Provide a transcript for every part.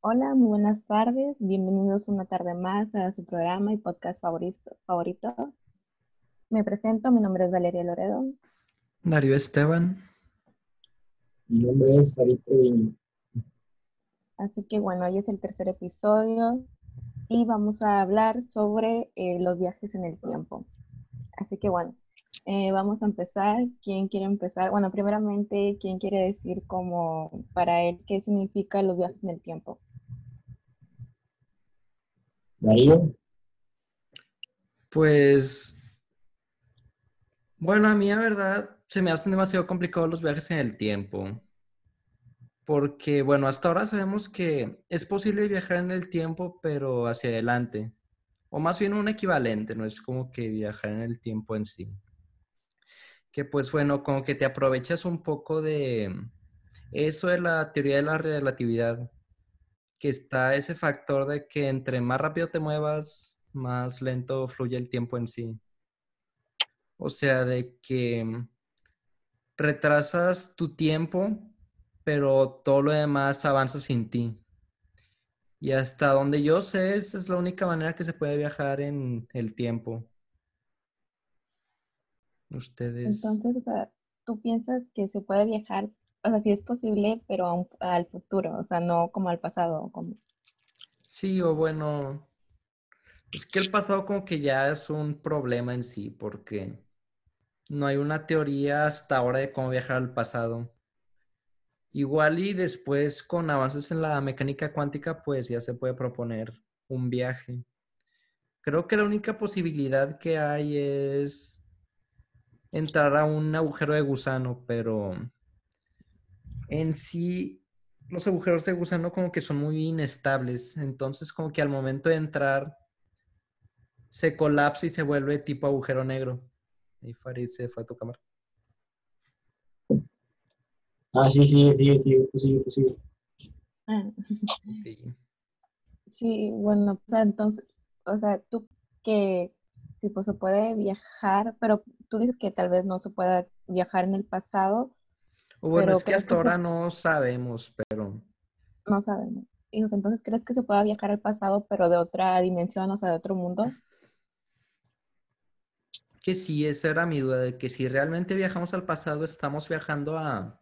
Hola, muy buenas tardes. Bienvenidos una tarde más a su programa y podcast favorito. favorito. Me presento, mi nombre es Valeria Loredo. Darío Esteban. Mi nombre es Farid Treviño. Así que bueno, hoy es el tercer episodio y vamos a hablar sobre eh, los viajes en el tiempo. Así que bueno, eh, vamos a empezar. ¿Quién quiere empezar? Bueno, primeramente, ¿quién quiere decir como para él qué significa los viajes en el tiempo? Darío. Pues, bueno, a mí la verdad se me hacen demasiado complicados los viajes en el tiempo. Porque, bueno, hasta ahora sabemos que es posible viajar en el tiempo, pero hacia adelante. O más bien un equivalente, no es como que viajar en el tiempo en sí. Que pues bueno, como que te aprovechas un poco de eso de la teoría de la relatividad que está ese factor de que entre más rápido te muevas, más lento fluye el tiempo en sí. O sea, de que retrasas tu tiempo, pero todo lo demás avanza sin ti. Y hasta donde yo sé, esa es la única manera que se puede viajar en el tiempo. Ustedes. Entonces, o sea, tú piensas que se puede viajar o sea, sí es posible, pero al futuro, o sea, no como al pasado. Como... Sí, o bueno, es que el pasado como que ya es un problema en sí, porque no hay una teoría hasta ahora de cómo viajar al pasado. Igual y después con avances en la mecánica cuántica, pues ya se puede proponer un viaje. Creo que la única posibilidad que hay es entrar a un agujero de gusano, pero en sí los agujeros de gusano como que son muy inestables, entonces como que al momento de entrar se colapsa y se vuelve tipo agujero negro. Ahí Farid se fue a tu cámara. Ah, sí, sí, sí, sí, posible, posible. Ah. Sí. sí, bueno, o sea, entonces, o sea, tú que sí, pues se puede viajar, pero tú dices que tal vez no se pueda viajar en el pasado, bueno, es que hasta ahora no sabemos, pero... No sabemos. Y entonces, ¿crees que se pueda viajar al pasado, pero de otra dimensión, o sea, de otro mundo? Que sí, esa era mi duda, de que si realmente viajamos al pasado, estamos viajando a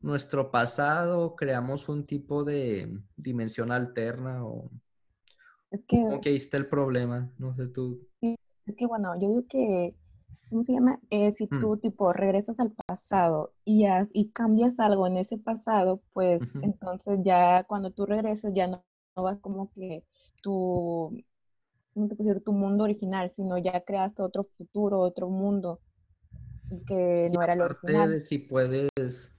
nuestro pasado, creamos un tipo de dimensión alterna o... Es que... Como que ahí está el problema, no sé tú. es que bueno, yo digo que ¿cómo se llama? Eh, si mm. tú tipo regresas al pasado y, y cambias algo en ese pasado, pues entonces ya cuando tú regresas ya no, vas como que tu, ¿cómo te puedo decir? Tu mundo original, sino ya creaste otro futuro, otro mundo que no era el original. De si puedes,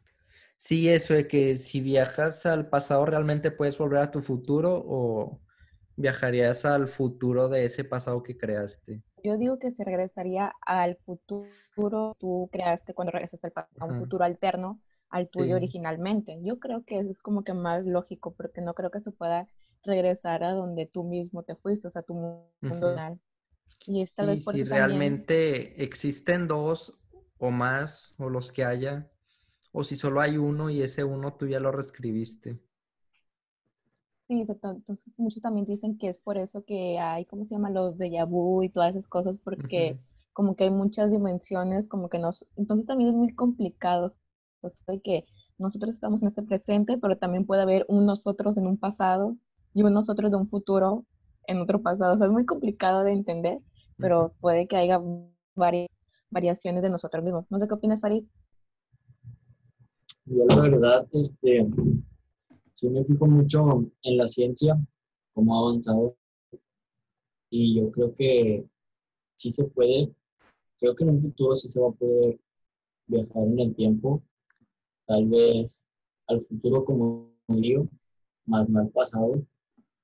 sí, eso de que si viajas al pasado realmente puedes volver a tu futuro o viajarías al futuro de ese pasado que creaste. Yo digo que se regresaría al futuro tú creaste cuando regresaste al pasado, a un futuro alterno al tuyo originalmente. Yo creo que eso es como que más lógico porque no creo que se pueda regresar a donde tú mismo te fuiste, o sea, tu mundo uh Y esta vez por si realmente existen dos o más, o los que haya, o si solo hay uno y ese uno tú ya lo reescribiste. Sí, entonces muchos también dicen que es por eso que hay, ¿cómo se llama? Los de vu y todas esas cosas, porque como que hay muchas dimensiones, como que nos... Entonces también es muy complicado, o sea, que nosotros estamos en este presente, pero también puede haber un nosotros en un pasado y un nosotros de un futuro en otro pasado. O sea, es muy complicado de entender, pero puede que haya varias variaciones de nosotros mismos. No sé qué opinas, Farid. Yo la verdad, este, sí me fijo mucho en la ciencia, cómo ha avanzado. Y yo creo que sí se puede, creo que en un futuro sí se va a poder viajar en el tiempo, tal vez al futuro como digo, más mal pasado,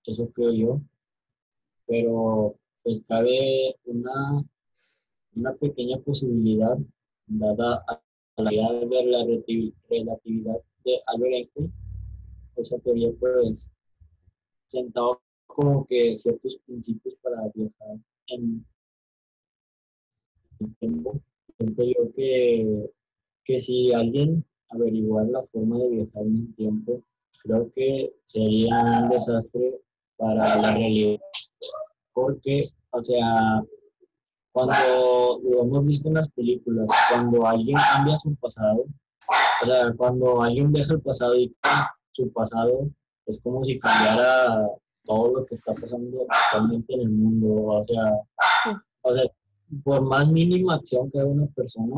eso creo yo, pero pues cabe una, una pequeña posibilidad dada a la idea de la relatividad de Albert Einstein, esa teoría pues sentado como que ciertos principios para viajar en el tiempo. Siento yo que, que si alguien averiguara la forma de viajar en el tiempo, creo que sería un desastre para la realidad. Porque, o sea, cuando lo hemos visto en las películas, cuando alguien cambia su pasado, o sea, cuando alguien deja el pasado y su pasado, es como si cambiara todo lo que está pasando actualmente en el mundo. O sea, o sea por más mínima acción que haga una persona,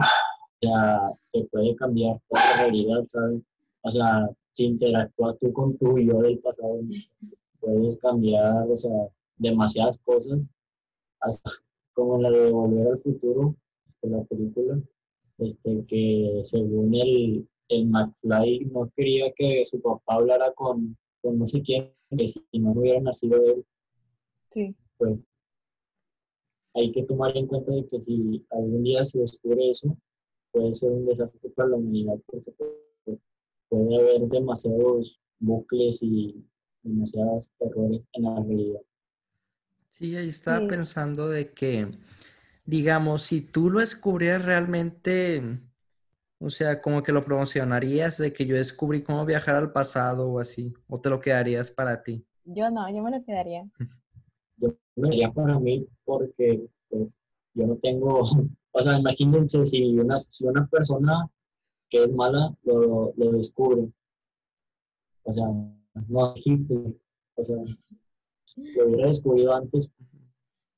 ya se puede cambiar toda la realidad, ¿sabes? O sea, si interactúas tú con tu yo del pasado, puedes cambiar, o sea, demasiadas cosas, hasta como la de Volver al Futuro, este, la película, este, que según el, el McFly no quería que su papá hablara con, con no sé quién, que si no hubiera nacido él, sí. pues hay que tomar en cuenta de que si algún día se descubre eso, puede ser un desastre para la humanidad porque pues, puede haber demasiados bucles y demasiados errores en la realidad. Sí, ahí estaba pensando de que, digamos, si tú lo descubrieras realmente, o sea, como que lo promocionarías de que yo descubrí cómo viajar al pasado o así, o te lo quedarías para ti. Yo no, yo me lo quedaría. Yo me lo quedaría para mí porque pues, yo no tengo, o sea, imagínense si una, si una persona que es mala lo, lo descubre, o sea, no o sea, lo hubiera descubierto antes,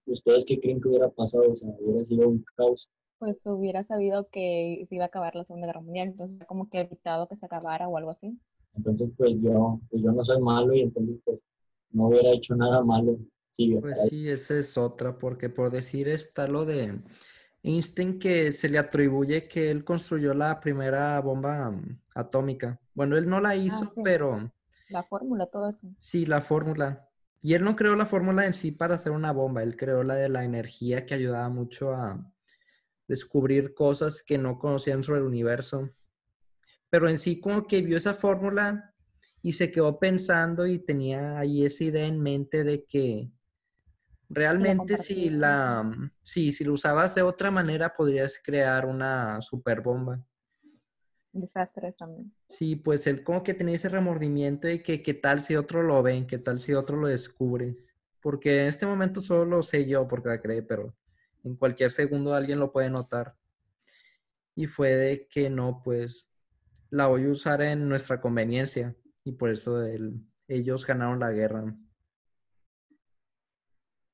¿ustedes qué creen que hubiera pasado? O sea, hubiera sido un caos. Pues hubiera sabido que se iba a acabar la Segunda Guerra Mundial, entonces como que evitado que se acabara o algo así. Entonces, pues yo, pues yo no soy malo y entonces pues no hubiera hecho nada malo. Sí, pues sí, esa es otra, porque por decir está lo de Einstein que se le atribuye que él construyó la primera bomba mm, atómica. Bueno, él no la ah, hizo, pero... La fórmula, todo eso. Sí, la fórmula. Y él no creó la fórmula en sí para hacer una bomba, él creó la de la energía que ayudaba mucho a descubrir cosas que no conocían sobre el universo. Pero en sí como que vio esa fórmula y se quedó pensando y tenía ahí esa idea en mente de que realmente si la, si, si lo usabas de otra manera podrías crear una super bomba desastres también. Sí, pues él como que tenía ese remordimiento de que qué tal si otro lo ven, qué tal si otro lo descubre. Porque en este momento solo lo sé yo porque la creé, pero en cualquier segundo alguien lo puede notar. Y fue de que no, pues la voy a usar en nuestra conveniencia. Y por eso ellos ganaron la guerra.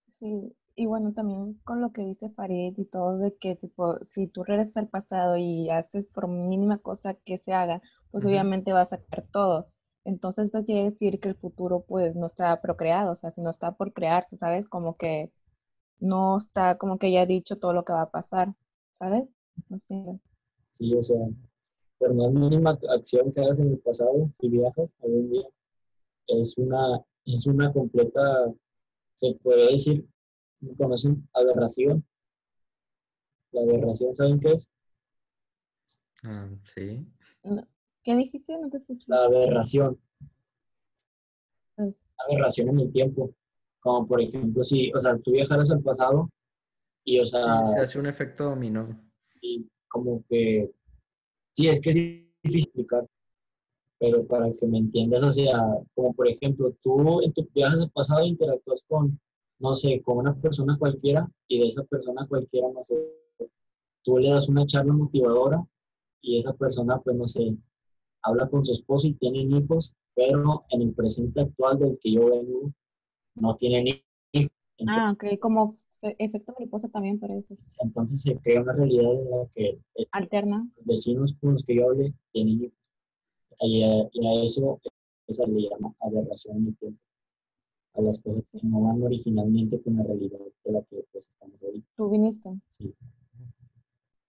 Sí, y bueno, también con lo que dice Farid y todo, de que tipo, si tú regresas al pasado y haces por mínima cosa que se haga, pues obviamente va a sacar todo. Entonces esto quiere decir que el futuro pues no está procreado, o sea, si no está por crearse, ¿sabes? Como que no está como que ya dicho todo lo que va a pasar, ¿sabes? No sé. Sí, o sea, por más mínima acción que hagas en el pasado, si viajas algún día, es una, es una completa, se puede decir, ¿Conocen aberración? La aberración, ¿saben qué es? Ah, sí. ¿Qué dijiste? No te escuché. La aberración. Pues aberración en el tiempo. Como por ejemplo, si, o sea, tú viajaras al pasado y, o sea... se hace un efecto dominó. Y como que... Sí, es que es difícil explicar. Pero para que me entiendas, o sea, como por ejemplo, tú en tu viaje al pasado interactúas con no sé, con una persona cualquiera y de esa persona cualquiera, no sé, tú le das una charla motivadora y esa persona, pues no sé, habla con su esposo y tienen hijos, pero en el presente actual del que yo vengo, no tienen hijos. ah, ok, como efecto mariposa también para eso. Entonces se crea una realidad en la que alterna. Los vecinos con los que yo hable tienen hijos. Y a, eso, esa le llama aberración en el tiempo a las cosas que no van originalmente con la realidad de la que pues, estamos ahorita. ¿Tú viniste? Sí.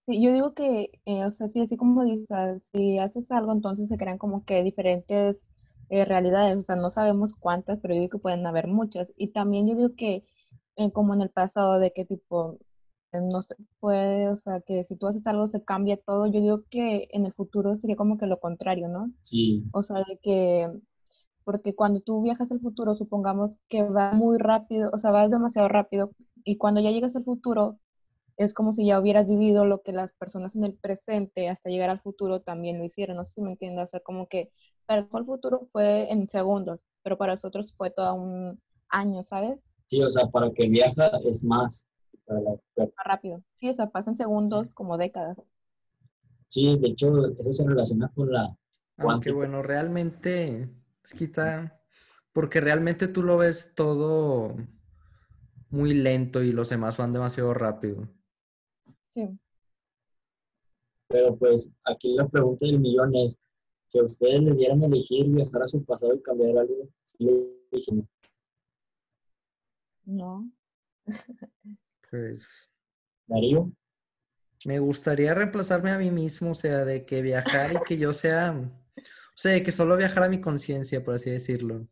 Sí, yo digo que, eh, o sea, sí, así como dices, si haces algo, entonces se crean como que diferentes eh, realidades, o sea, no sabemos cuántas, pero yo digo que pueden haber muchas. Y también yo digo que, eh, como en el pasado, de qué tipo, no se puede, o sea, que si tú haces algo se cambia todo, yo digo que en el futuro sería como que lo contrario, ¿no? Sí. O sea, de que porque cuando tú viajas al futuro, supongamos que va muy rápido, o sea, vas demasiado rápido, y cuando ya llegas al futuro, es como si ya hubieras vivido lo que las personas en el presente hasta llegar al futuro también lo hicieron, no sé si me entiendes, o sea, como que para el futuro fue en segundos, pero para nosotros fue todo un año, ¿sabes? Sí, o sea, para que viaja es más. Para la- Más rápido. Sí, o sea, pasan segundos como décadas. Sí, de hecho, eso se relaciona con la... Aunque Cuántico. bueno, realmente es quita, porque realmente tú lo ves todo muy lento y los demás van demasiado rápido. Sí. Pero pues aquí la pregunta del millón es, si a ustedes les dieran a elegir viajar a su pasado y cambiar algo, ¿sí lo dicen? No. Pues Darío, me gustaría reemplazarme a mí mismo, o sea, de que viajar y que yo sea, o sea, de que solo viajara mi conciencia, por así decirlo.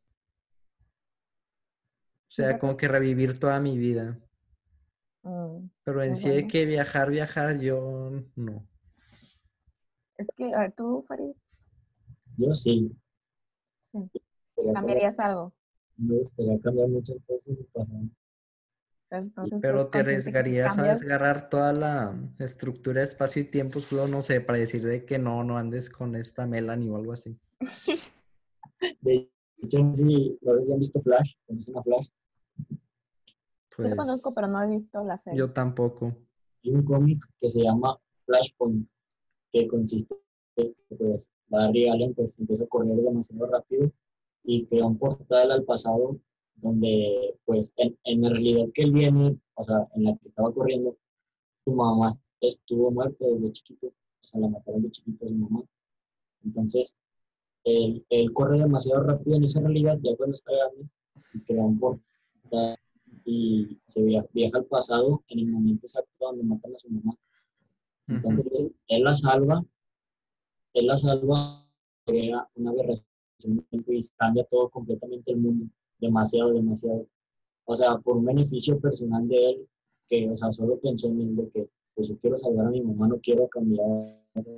O sea, como que revivir toda mi vida. Mm, Pero en Muy sí de que viajar, viajar, yo no. Es que, a ver, tú, Farid, yo sí. sí. Cambiar- ¿cambiarías algo? Me gustaría cambiar muchas cosas mi pasado. Entonces, Pero te arriesgarías a desgarrar toda la estructura de espacio y tiempo, solo, no sé, para decir de que no, no andes con esta Melanie o algo así. De hecho, sí, si han visto Flash, ¿conocen a Flash? Pues lo conozco, pero no he visto la serie. yo tampoco. Hay un cómic que se llama Flashpoint, que consiste en que pues, Barry Allen pues, empieza a correr demasiado rápido y crea un portal al pasado donde, pues, en, en la realidad que él viene, o sea, en la que estaba corriendo, su mamá estuvo muerta desde chiquito, o sea, la mataron de chiquito a su mamá. Entonces, él, él corre demasiado rápido en esa realidad, ya cuando está grande, y crea un portal y se viaja, viaja al pasado en el momento exacto donde matan a su mamá. Entonces, él la salva, él la salva, crea una aberración y cambia todo completamente el mundo, demasiado, demasiado. O sea, por un beneficio personal de él, que, o sea, solo pensó en él de que, pues yo quiero salvar a mi mamá, no quiero cambiar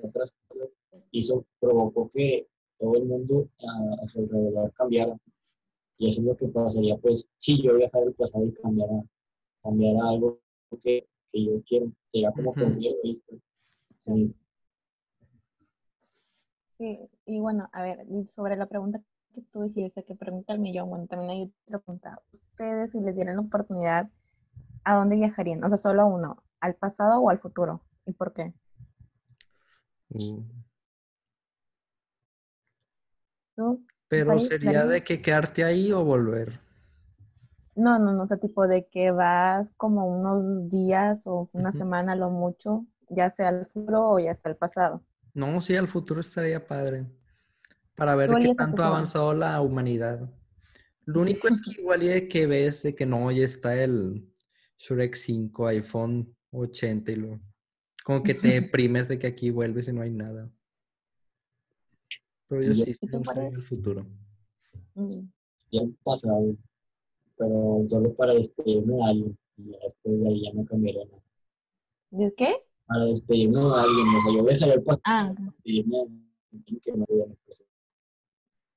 otras cosas, hizo, provocó que todo el mundo a, a su alrededor cambiara. Y eso es lo que pasaría, pues, si yo viajara al pasado y cambiara, cambiara algo que, que yo quiero. Sería como que Ujú. muy egoísta. Sí. Sí, y bueno, a ver, sobre la pregunta que tú dijiste, que pregunta el millón, bueno, también hay otra pregunta. Ustedes, si les dieran la oportunidad, ¿a dónde viajarían? O sea, solo uno, ¿al pasado o al futuro? ¿Y por qué? Uh. ¿Tú? Pero sería Darío? de que quedarte ahí o volver. No, no, no, o sea, tipo de que vas como unos días o una semana lo mucho, ya sea al futuro o ya sea al pasado. No, sí, al futuro estaría padre. Para ver qué tanto ha avanzado la humanidad. Lo único es que igual y de que ves de que no, ya está el Shrek 5, iPhone 80 y lo... Como que te deprimes de que aquí vuelves y no hay nada. Pero yo ¿Y sí, gustaría Farid? el futuro. Mm, ya han pasado, pero solo para despedirme de alguien. Y después de ahí ya no cambiaría nada. ¿De qué? Para despedirme de alguien, o sea, yo dejaría el pasado Ah, para despedirme de alguien que no hubiera presente.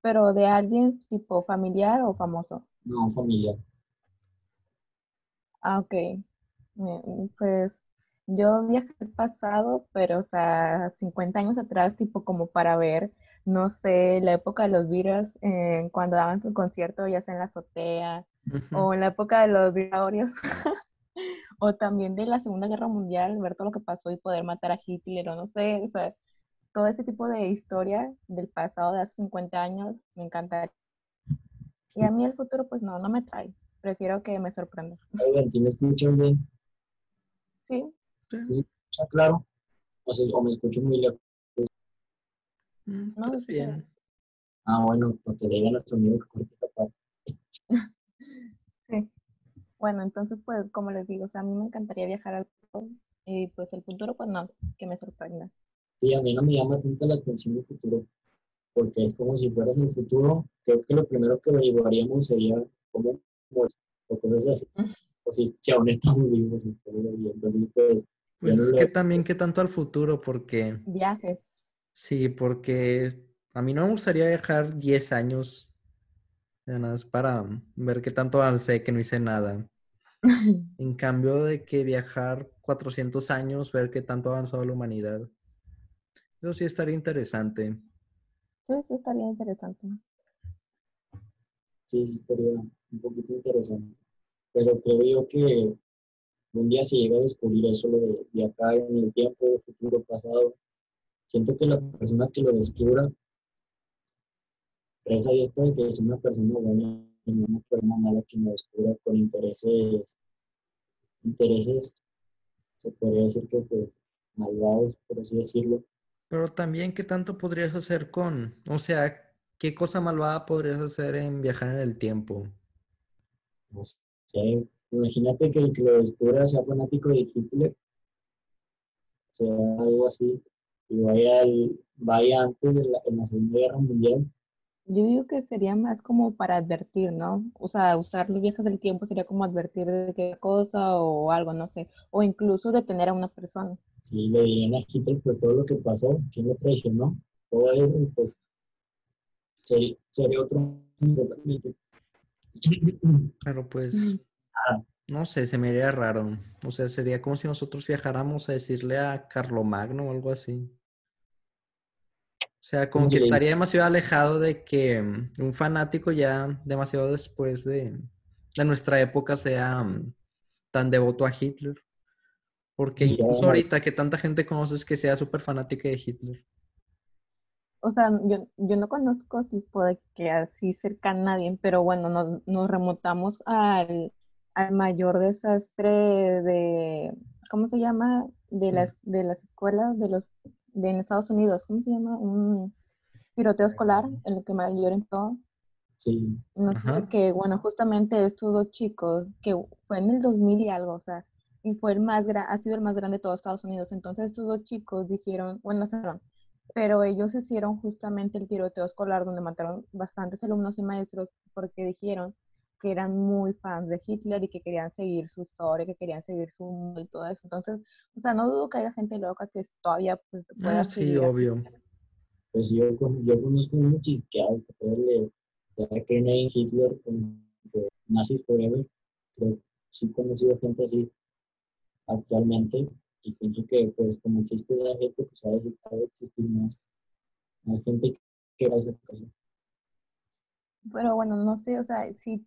pero de alguien tipo familiar o famoso. No, familiar. Ah, ok. Pues yo viajé al pasado, pero o sea, 50 años atrás, tipo como para ver, no sé, la época de los Beatles, eh, cuando daban su concierto ya sea en la azotea, o en la época de los dinosaurios, o también de la Segunda Guerra Mundial, ver todo lo que pasó y poder matar a Hitler, o no sé, o sea, todo ese tipo de historia del pasado de hace 50 años me encantaría. Y a mí el futuro, pues no, no me trae. Prefiero que me sorprenda. Oigan, si me escuchan bien, Sí, ¿sí claro? O, sea, o me escucho muy lejos. Mm, No, estás está bien. Ah, bueno, porque le diga a nuestro amigo que corte esta parte. Bueno, entonces, pues, como les digo, o sea, a mí me encantaría viajar al futuro y pues el futuro, pues no, que me sorprenda. Sí, a mí no me llama tanto la atención el futuro, porque es como si fueras el futuro, creo que lo primero que averiguaríamos sería cómo morir, o cosas así, o si, si aún estamos vivos, entonces pues, Pues no es lo- que también que tanto al futuro, porque Viajes. sí, porque a mí no me gustaría viajar 10 años, nada más para ver qué tanto avancé, que no hice nada. En cambio de que viajar 400 años, ver qué tanto ha avanzado la humanidad. Eso sí estaría interesante. Sí, sí, estaría interesante. Sí, sí, estaría un poquito interesante. Pero creo yo que un día se llega a descubrir eso, lo de viajar en el tiempo, futuro, pasado. Siento que la persona que lo descubra, esa Dios puede que sea una persona buena y no una persona mala que lo descubra con intereses, intereses, se podría decir que pues malvados, por así decirlo. Pero también, ¿qué tanto podrías hacer con, o sea, qué cosa malvada podrías hacer en viajar en el tiempo? No sé, imagínate que el que lo descubra sea fanático de Hitler, sea algo así, y vaya, al- vaya antes de la, en la Segunda Guerra Mundial. Yo digo que sería más como para advertir, ¿no? O sea, usar los viajes del tiempo sería como advertir de qué cosa o algo, no sé. O incluso detener a una persona. Si le dirían a Hitler pues todo lo que pasó, quién lo traicionó, todo eso, pues sería, sería otro totalmente. Claro, pues, Ah. no sé, se me haría raro. O sea, sería como si nosotros viajáramos a decirle a Carlomagno o algo así. O sea, como ¿Cómo que estaría demasiado alejado de que mm, un fanático ya demasiado después de, de nuestra época sea mm, tan devoto a Hitler. Porque incluso ahorita que tanta gente conoces que sea súper fanática de Hitler. O sea, yo, yo no conozco tipo de que así cerca a nadie, pero bueno, nos, nos remontamos al, al mayor desastre de, ¿cómo se llama? De las, de las escuelas de los, de en Estados Unidos, ¿cómo se llama? Un tiroteo escolar, en lo que mayor en todo. Sí, No sé, que bueno, justamente estos dos chicos, que fue en el 2000 y algo, o sea, y fue el más gra- ha sido el más grande de todo Estados Unidos. Entonces estos dos chicos dijeron, bueno, perdón, pero ellos hicieron justamente el tiroteo escolar donde mataron bastantes alumnos y maestros porque dijeron que eran muy fans de Hitler y que querían seguir su historia, que querían seguir su mundo y todo eso. Entonces, o sea, no dudo que haya gente loca que todavía pues, pueda Ah, sí, seguir a obvio. Pues yo, con- yo conozco chisqueado que le, le creen en Hitler como que nazis forever, pero sí he conocido gente así actualmente y pienso que pues como existe esa gente, pues ha de, existir más, más gente que va a esa cosa. Pero bueno, no sé, o sea, si,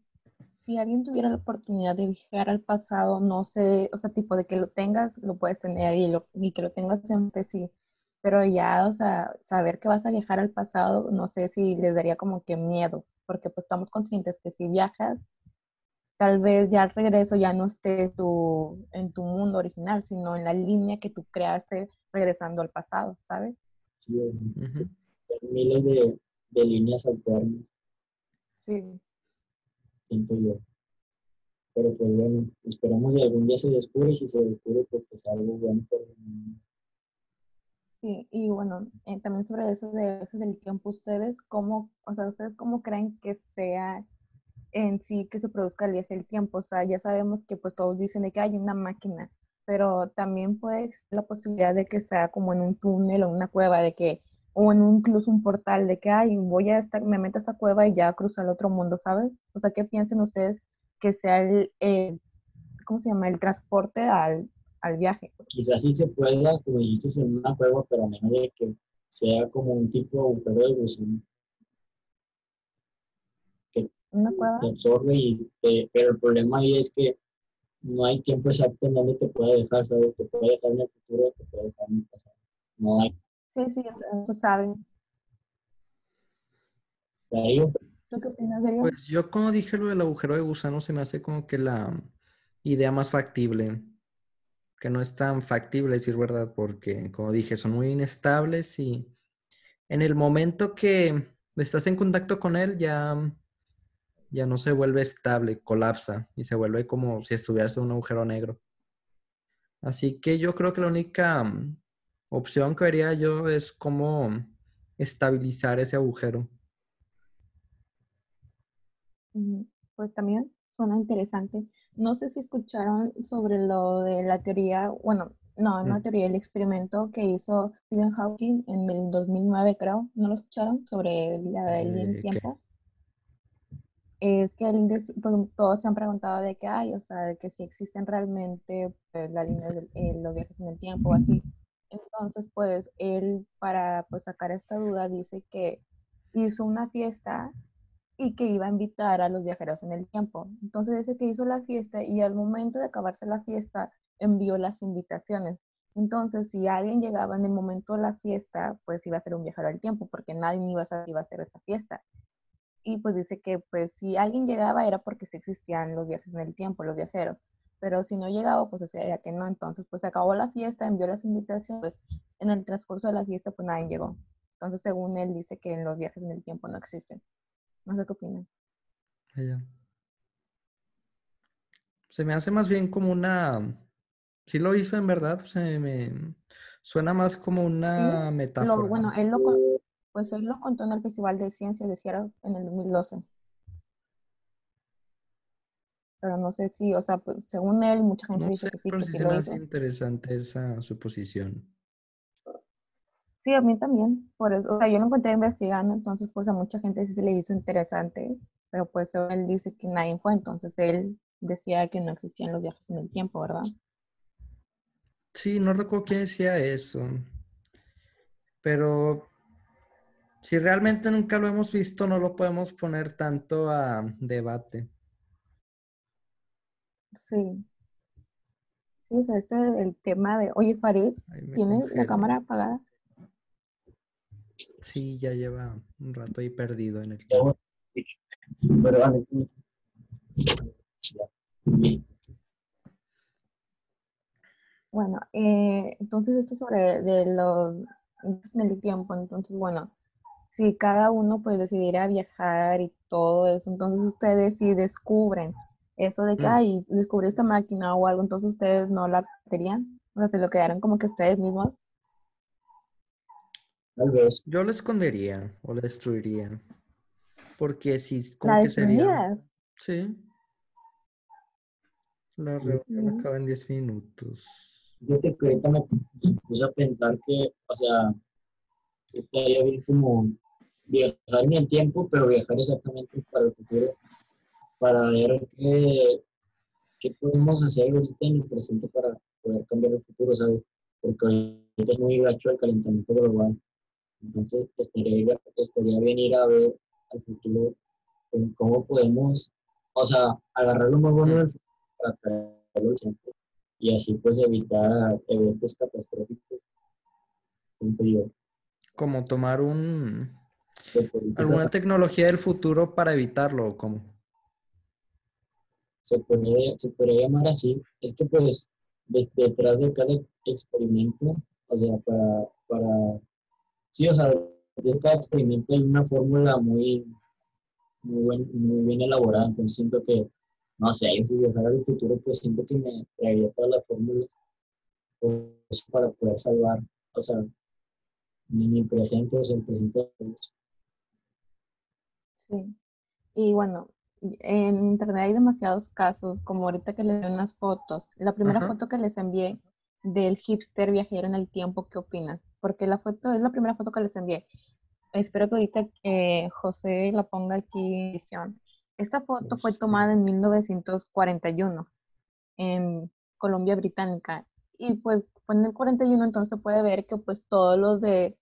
si alguien tuviera la oportunidad de viajar al pasado, no sé, o sea, tipo de que lo tengas, lo puedes tener y, lo, y que lo tengas siempre, sí. Pero ya, o sea, saber que vas a viajar al pasado, no sé si les daría como que miedo, porque pues estamos conscientes que si viajas, tal vez ya al regreso ya no estés tu, en tu mundo original, sino en la línea que tú creaste regresando al pasado, ¿sabes? Sí, miles de, de líneas alternas, Sí. Siento yo. Pero pues bueno, esperamos que algún día se descubre y si se descubre, pues que sea algo bueno mundo. Sí, y bueno, eh, también sobre eso de del tiempo, ustedes cómo, o sea, ustedes cómo creen que sea en sí que se produzca el viaje del tiempo, o sea, ya sabemos que pues todos dicen de que hay una máquina, pero también puede existir la posibilidad de que sea como en un túnel o una cueva, de que, o en un, incluso un portal, de que, ay, voy a esta, me meto a esta cueva y ya cruzo al otro mundo, ¿sabes? O sea, ¿qué piensan ustedes que sea el, ¿cómo se llama? El transporte al, al viaje. Quizás sí se pueda, como dijiste, en una cueva, pero a menos de que sea como un tipo de agujero de gusano ¿Una cueva? te absorbe, y te- pero el problema ahí es que no hay tiempo exacto en donde te puede dejar, ¿sabes? Te puede dejar en el futuro, te puede dejar en el pasado. No hay Sí, sí, eso saben. ¿Tú qué opinas de ello? Pues yo como dije lo del agujero de gusano se me hace como que la idea más factible, que no es tan factible decir verdad, porque como dije, son muy inestables y en el momento que estás en contacto con él ya, ya no se vuelve estable, colapsa y se vuelve como si estuvieras en un agujero negro. Así que yo creo que la única opción que haría yo es cómo estabilizar ese agujero. Ujú, Pues también suena interesante. No sé si escucharon sobre lo de la teoría, bueno, no, no la Mm. teoría, el experimento que hizo Stephen Hawking en el 2009, creo. ¿No lo escucharon? Sobre la línea Eh, del ¿qué? tiempo. Es que dec- pues, todos se han preguntado de qué hay, o sea, de que si existen realmente pues, la línea del- eh, los viajes en el tiempo o así. Entonces, pues él para pues sacar esta duda dice que hizo una fiesta y que iba a invitar a los viajeros en el tiempo. Entonces dice que hizo la fiesta y al momento de acabarse la fiesta envió las invitaciones. Entonces, si alguien llegaba en el momento de la fiesta, pues iba a ser un viajero del tiempo, porque nadie iba a saber iba a hacer esa fiesta. Y pues dice que pues si alguien llegaba era porque sí existían los viajes en el tiempo, los viajeros. Pero si no llegaba, pues decía que no. Entonces, pues se acabó la fiesta, envió las invitaciones. Pues en el transcurso de la fiesta, pues nadie llegó. Entonces, según él, dice que los viajes en el tiempo no existen. No sé qué opinan. Se me hace más bien como una Sí lo hizo en verdad, se me suena más como una metáfora. bueno, él lo, pues él lo contó en el Festival de Ciencias de Sierra en el 2012. Pero no sé si, o sea, pues, según él, mucha gente dice que sí, que sí lo hizo. interesante esa suposición. Sí, a mí también. Por eso, o sea, yo lo encontré investigando, entonces pues a mucha gente sí se le hizo interesante, pero pues él dice que nadie fue, entonces él decía que no existían los viajes en el tiempo, ¿verdad? Sí, no recuerdo quién decía eso. Pero si realmente nunca lo hemos visto, no lo podemos poner tanto a debate. Sí. Sí, o sea, este es el tema de, oye, Farid, ¿tiene la cámara apagada? Sí, ya lleva un rato ahí perdido en el tiempo. Pero, Bueno, eh, entonces esto sobre de los en el tiempo, entonces bueno, si cada uno pues decidiera viajar y todo eso, entonces ustedes si descubren eso de que, mm. ay, descubrí esta máquina o algo, entonces ustedes no la tenían, o sea, se lo quedaron como que ustedes mismos. Tal vez. Yo lo escondería o la destruiría. Porque si como que sería. Sí. La reunión acaba en 10 minutos. Yo te ahorita me puse a pensar que, o sea, estaría bien como viajar en el tiempo, pero viajar exactamente para el futuro, para ver qué, qué podemos hacer ahorita en el presente para poder cambiar el futuro, ¿sabes? Porque ahorita es muy gacho el calentamiento global. Entonces, estaría, estaría bien ir a ver al futuro cómo podemos, o sea, agarrar lo más bueno del futuro para traerlo al centro y así pues evitar eventos catastróficos. Como tomar un alguna tecnología del futuro para evitarlo, ¿cómo? Se puede, se podría llamar así. Es que pues detrás de cada experimento, o sea, para, para sí, o sea, de cada experimento hay una fórmula muy, muy, muy bien elaborada, entonces siento que no sé, si viajara al futuro, pues siento que me traería todas las fórmulas pues, para poder salvar, o sea, mi, presente, o sea, el presente de todos. Sí. Y bueno, en internet hay demasiados casos, como ahorita que les doy unas fotos. La primera foto que les envié del hipster viajero en el tiempo, ¿qué opinan? Porque la foto es la primera foto que les envié. Espero que ahorita eh, José la ponga aquí. Esta foto fue tomada en 1941 en Colombia Británica y pues fue en el 41 entonces puede ver que pues todos los de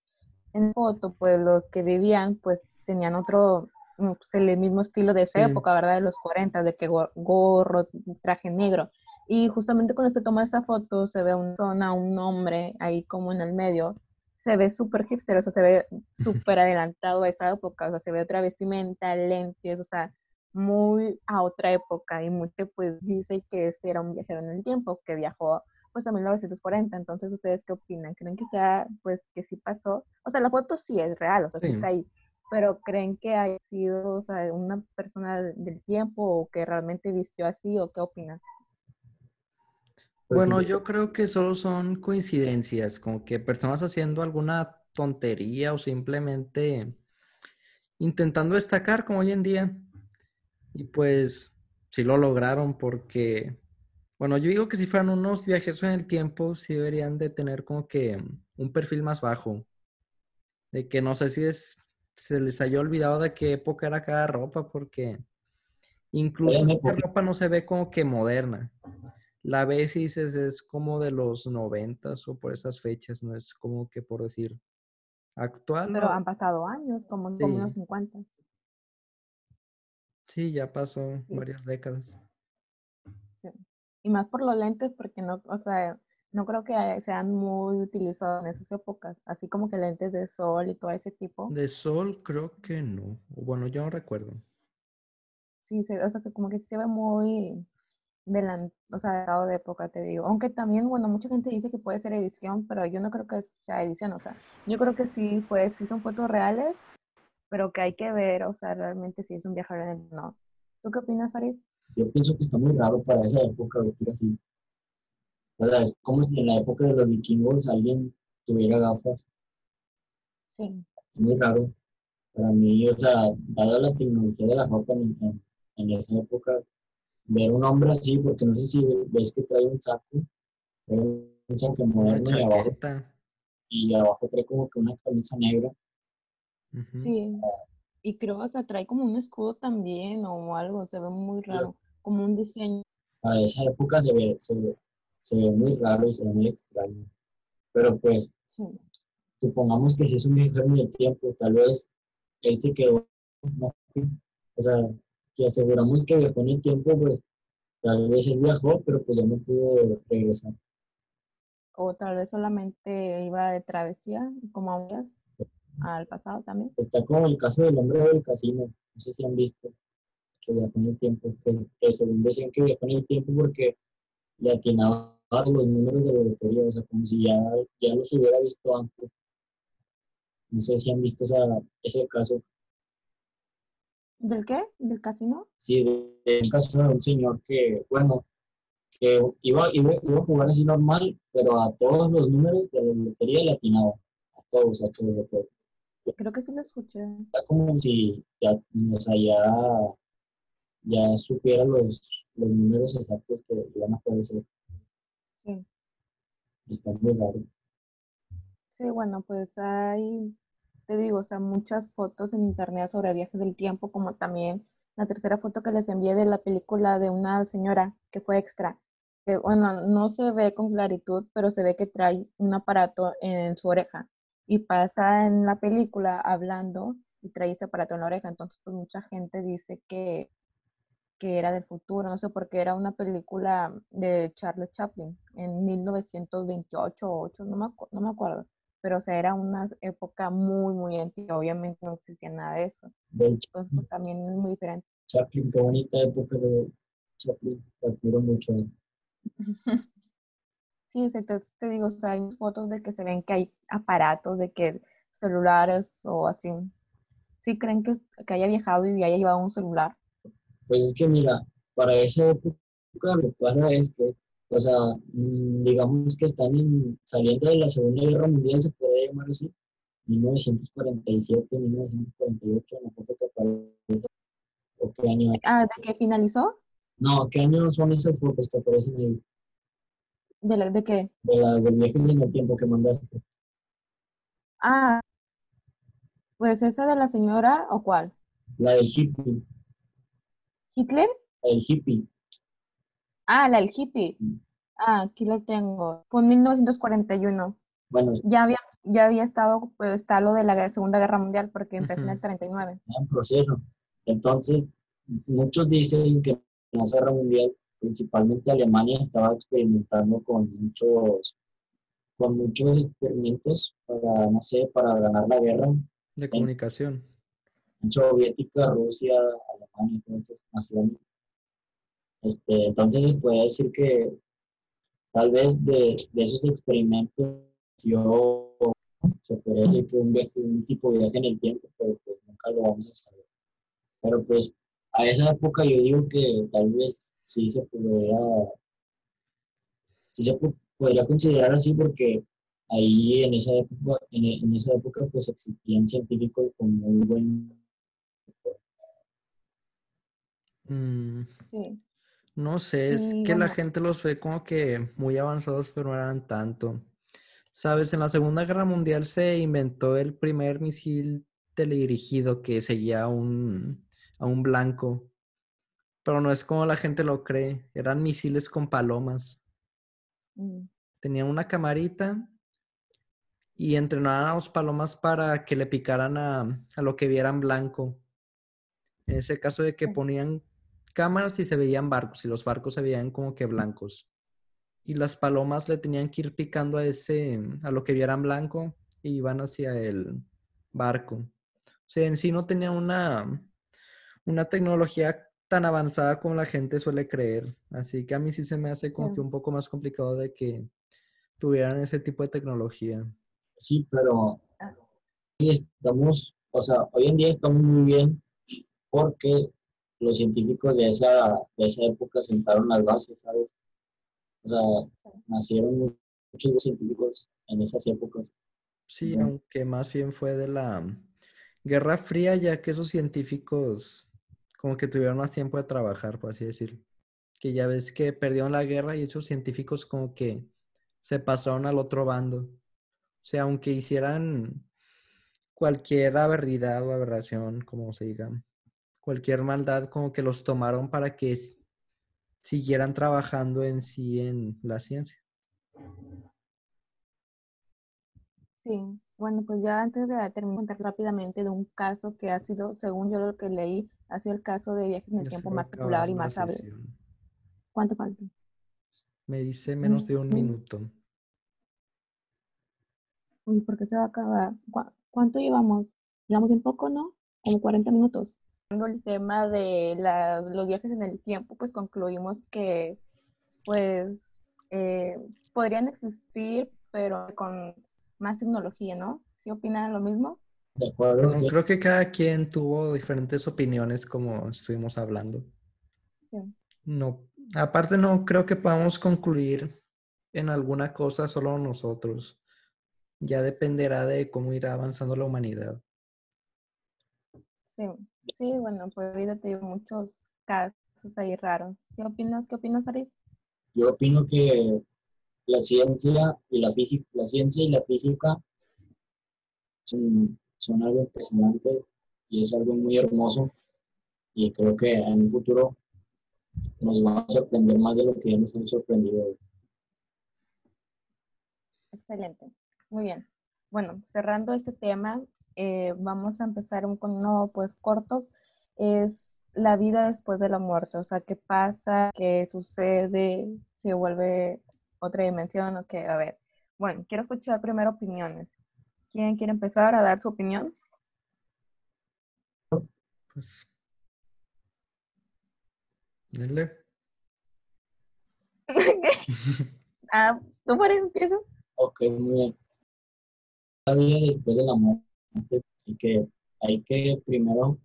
en foto pues los que vivían pues tenían otro pues, el mismo estilo de esa época, ¿verdad? De los 40, de que gorro, traje negro. Y justamente cuando se toma esta foto se ve una zona, un hombre ahí como en el medio, se ve súper hipster, o sea, se ve súper adelantado a esa época, o sea, se ve otra vestimenta, lentes, o sea, muy a otra época y mucho pues dice que este era un viajero en el tiempo, que viajó pues a 1940, entonces ustedes qué opinan? ¿Creen que sea pues que sí pasó? O sea, la foto sí es real, o sea, sí, está ahí, pero ¿creen que haya sido o sea, una persona del tiempo o que realmente vistió así o qué opinan? Bueno, yo creo que solo son coincidencias, como que personas haciendo alguna tontería o simplemente intentando destacar como hoy en día. Y pues sí lo lograron porque, bueno, yo digo que si fueran unos viajeros en el tiempo, sí deberían de tener como que un perfil más bajo. De que no sé si es, se les haya olvidado de qué época era cada ropa, porque incluso la ropa no se ve como que moderna. La ves y dices es como de los noventas o por esas fechas, no es como que por decir Actual. Pero han pasado años, como, unos 50. Sí, ya pasó Sí. varias décadas. Y más por los lentes, porque no, o sea, no creo que sean muy utilizados en esas épocas. Así como que lentes de sol y todo ese tipo. De sol creo que no. O Bueno, yo no recuerdo. Sí, se, o sea, que como que se ve muy delan- o sea, adelantado de época, te digo. Aunque también, bueno, mucha gente dice que puede ser edición, pero yo no creo que sea edición, o sea, yo creo que sí, pues, sí son fotos reales, pero que hay que ver, o sea, realmente si es un viajero el no. ¿Tú qué opinas, Farid? Yo pienso que está muy raro para esa época vestir así. O sea, es como si en la época de los vikingos alguien tuviera gafas. Sí, Es muy raro. Para mí, o sea, dada la tecnología de la ropa en, en- en esa época, ver un hombre así, porque no sé si ves que trae un saco, trae un saco moderno y abajo, y abajo trae como que una camisa negra. Sí. Y creo, o sea, trae como un escudo también o algo, se ve muy raro, como un diseño. Para esa época se ve, se ve, se ve muy raro y se ve muy extraño. Pero pues, Sí, supongamos que si es un viajero en el tiempo, tal vez él se quedó, no, o sea, si aseguramos que viajó en el tiempo, pues tal vez él viajó, pero pues ya no pudo regresar. o tal vez solamente iba de travesía, como a días al pasado también. Está como el caso del hombre del casino, no sé si han visto, que viajó en el tiempo, que, que según decían que viajó en el tiempo porque le atinaba a los números de la lotería, o sea, como si ya, ya los hubiera visto antes. No sé si han visto esa, ese caso. ¿Del qué? ¿Del casino? Sí, de, de un caso de un señor que, bueno, que iba, iba, iba a jugar así normal, pero a todos los números de la lotería le atinaba. A todos, a todos, a todos. Creo que sí lo escuché. Está como si ya, o sea, ya, ya supiera los, los números exactos que iban a aparecer. Sí. Está muy raro. Sí, bueno, pues hay, te digo, o sea, muchas fotos en internet sobre viajes del tiempo, como también la tercera foto que les envié de la película de una señora que fue extra. Que, bueno, no se ve con claritud, pero se ve que trae un aparato en su oreja y pasa en la película hablando y trae ese aparato en la oreja. Entonces, pues mucha gente dice que, que era del futuro, no sé, porque era una película de Charles Chaplin en 1928 o 8, no me, no me acuerdo pero o sea, era una época muy, muy antigua, obviamente no existía nada de eso. De hecho, Entonces, pues también es muy diferente. Chaplin, qué bonita época de Chaplin. Te admiro mucho. Sí, es- entonces te digo, o sea, hay fotos de que se ven que hay aparatos, de que celulares o así. ¿Sí creen que, que haya viajado y haya llevado un celular? Pues es que mira, para esa época lo que pasa es que, o sea, mm, digamos que están en- saliendo de la Segunda Guerra Mundial, se puede llamar así, 1947, 1948, en la foto que aparece, o qué año, Ah, ¿de que finalizó? no, qué año son esas fotos que aparecen ahí, ¿De, la- de qué? de las del viaje en el tiempo que mandaste, Ah, pues esa de la señora, ¿o cuál? la del hippie, ¿Hitler? la del hippie, Ah, la del hippie. Ah, aquí lo tengo. Fue en 1941. bueno, Ya había, ya había estado, pues está lo de la Segunda Guerra Mundial, porque empezó en el Ujú. 39. está en proceso. Entonces, muchos dicen que en la Guerra Mundial, principalmente Alemania, estaba experimentando con muchos, con muchos experimentos para, no sé, para ganar la guerra. De comunicación. Soviética, Rusia, Alemania, todas esas naciones. Este, entonces puede decir que tal vez de, de esos experimentos yo se podría decir que un viaje, un tipo de viaje en el tiempo, pero pues nunca lo vamos a saber. Pero pues a esa época yo digo que tal vez sí se podría, sí se po- podría considerar así porque ahí en esa época, en, en esa época pues existían científicos con muy buen Mm, Sí. no sé, es Y que la gente los ve como que muy avanzados, pero no eran tanto. Sabes, en la Segunda Guerra Mundial se inventó el primer misil teledirigido que seguía a un, a un blanco. Pero no es como la gente lo cree. Eran misiles con palomas. Mm, Tenían una camarita y entrenaban a los palomas para que le picaran a, a lo que vieran blanco. En ese caso de que ponían cámaras y se veían barcos y los barcos se veían como que blancos. Y las palomas le tenían que ir picando a ese, a lo que vieran blanco y iban hacia el barco. O sea, en sí no tenía una, una tecnología tan avanzada como la gente suele creer. Así que a mí sí se me hace como Sí. que un poco más complicado de que tuvieran ese tipo de tecnología. Sí, pero hoy estamos, o sea, hoy en día estamos muy bien porque los científicos de esa, de esa época sentaron las bases, ¿sabes? O sea, nacieron mu- muchos científicos en esas épocas. Sí, aunque más bien fue de la Guerra Fría, ya que esos científicos como que tuvieron más tiempo de trabajar, por así decirlo. Que ya ves que perdieron la guerra y esos científicos como que se pasaron al otro bando. O sea, aunque hicieran cualquier aberridad o aberración, como se diga, cualquier maldad, como que los tomaron para que siguieran trabajando en sí en la ciencia. Sí, bueno, pues ya antes de terminar, contar rápidamente de un caso que ha sido, según yo lo que leí, ha sido el caso de viajes en el Ya tiempo popular y más. ¿Cuánto falta? Me dice menos de un Mm. minuto. Uy, ¿por qué se va a acabar? ¿Cuá- ¿Cuánto llevamos? Llevamos un poco, ¿no? Como 40 minutos. Hablando el tema de la- los viajes en el tiempo, pues concluimos que, pues, eh, podrían existir, pero con más tecnología, ¿no? ¿Sí opinan lo mismo? De acuerdo, Bueno, sí. creo que cada quien tuvo diferentes opiniones como estuvimos hablando. Sí. No, aparte no creo que podamos concluir en alguna cosa solo nosotros. Ya dependerá de cómo irá avanzando la humanidad. Sí, sí, bueno, pues ahorita te digo muchos casos ahí raros. ¿Sí opinas? ¿Qué opinas, Farid? Yo opino que la ciencia y la física, la ciencia y la física son, son algo impresionante y es algo muy hermoso y creo que en un futuro nos va a sorprender más de lo que ya nos han sorprendido hoy. Excelente. Muy bien. Bueno, cerrando este tema, eh, vamos a empezar un, con uno pues corto. Es la vida después de la muerte. O sea, ¿qué pasa? ¿Qué sucede? ¿Se vuelve otra dimensión? Ok, a ver. Bueno, quiero escuchar primero opiniones. ¿Quién quiere empezar a dar su opinión? Pues. Dele. ah, ¿tú Farid empiezas? Ok, muy bien. La vida después de la muerte, así que hay que primero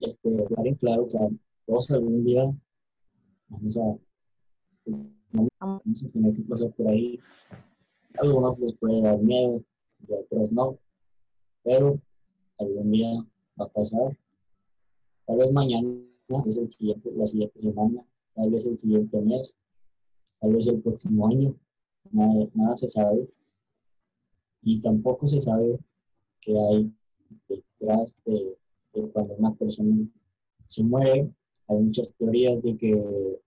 este, dejar en claro, o sea, todos algún día vamos a, vamos a tener que pasar por ahí. Algunos les puede dar miedo y otros no, pero algún día va a pasar. Tal vez mañana, tal vez el siguiente, la siguiente semana, tal vez el siguiente mes, tal vez el próximo año, nada, nada se sabe. Y tampoco se sabe qué hay detrás de, de cuando una persona se muere. Hay muchas teorías de que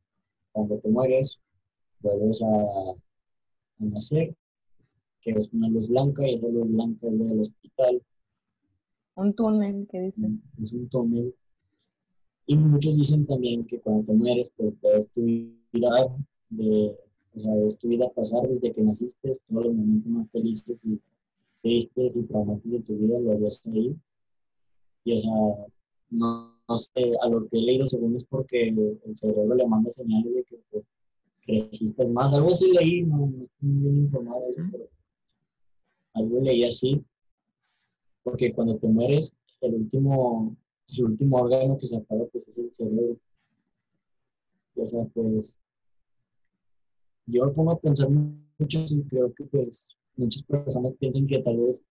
cuando te mueres, vuelves a, a nacer, que es una luz blanca y esa luz blanca es del hospital, Un túnel que dice. es un túnel. Y muchos dicen también que cuando te mueres, pues ves tu vida, de, o sea, ves tu vida pasar desde que naciste, todos los momentos más felices y tristes y traumáticos de tu vida, lo ves ahí. Y o sea, no, no sé, a lo que he leído según es porque el cerebro le manda señales de que pues, creciste más. Algo así leí, no, no estoy bien informado, pero algo leí así. Porque cuando te mueres, el último, el último órgano que se apaga pues, es el cerebro. Y, o sea, pues, yo me pongo a pensar mucho y creo que pues muchas personas piensan que tal vez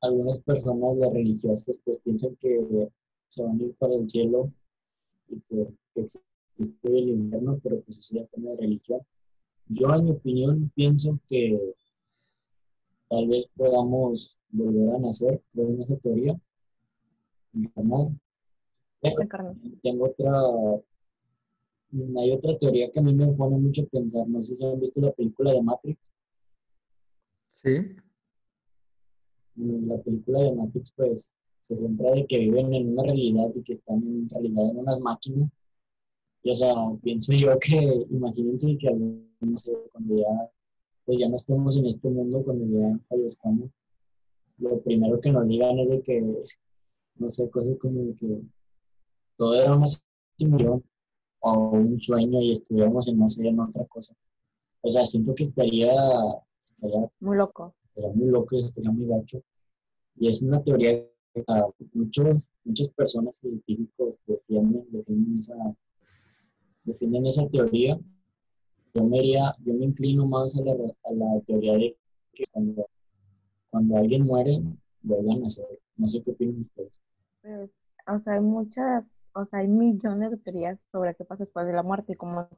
algunas personas, las religiosas, pues piensan que se van a ir para el cielo y pues, que existe el infierno, pero pues eso ya tema de religión. Yo, en mi opinión, pienso que tal vez podamos volver a nacer, creo en esa teoría. Pero Encarnación. tengo otra hay otra teoría que a mí me pone mucho a pensar. No sé si han visto la película de Matrix. Sí. En la película de Matrix, pues, se centra de que viven en una realidad y que están en realidad en unas máquinas. Y, o sea, pienso yo que, imagínense que no sé, cuando ya, pues ya no estemos en este mundo, cuando ya fallezcamos, lo primero que nos digan es de que, no sé, cosas como de que todo era una simulación o un sueño y estuviéramos en, no sé, en otra cosa. O sea, siento que estaría, estaría muy loco. Estaría muy loco, estaría muy gacho. Y es una teoría que muchos, muchas personas científicos defienden, defienden, esa, defienden esa teoría. Yo me, iría, yo me inclino más a la, a la teoría de que cuando, cuando alguien muere, vuelvan a nacer. No sé qué opinan ustedes. Pues, o sea, hay muchas o sea, hay millones de teorías sobre qué pasa después de la muerte y como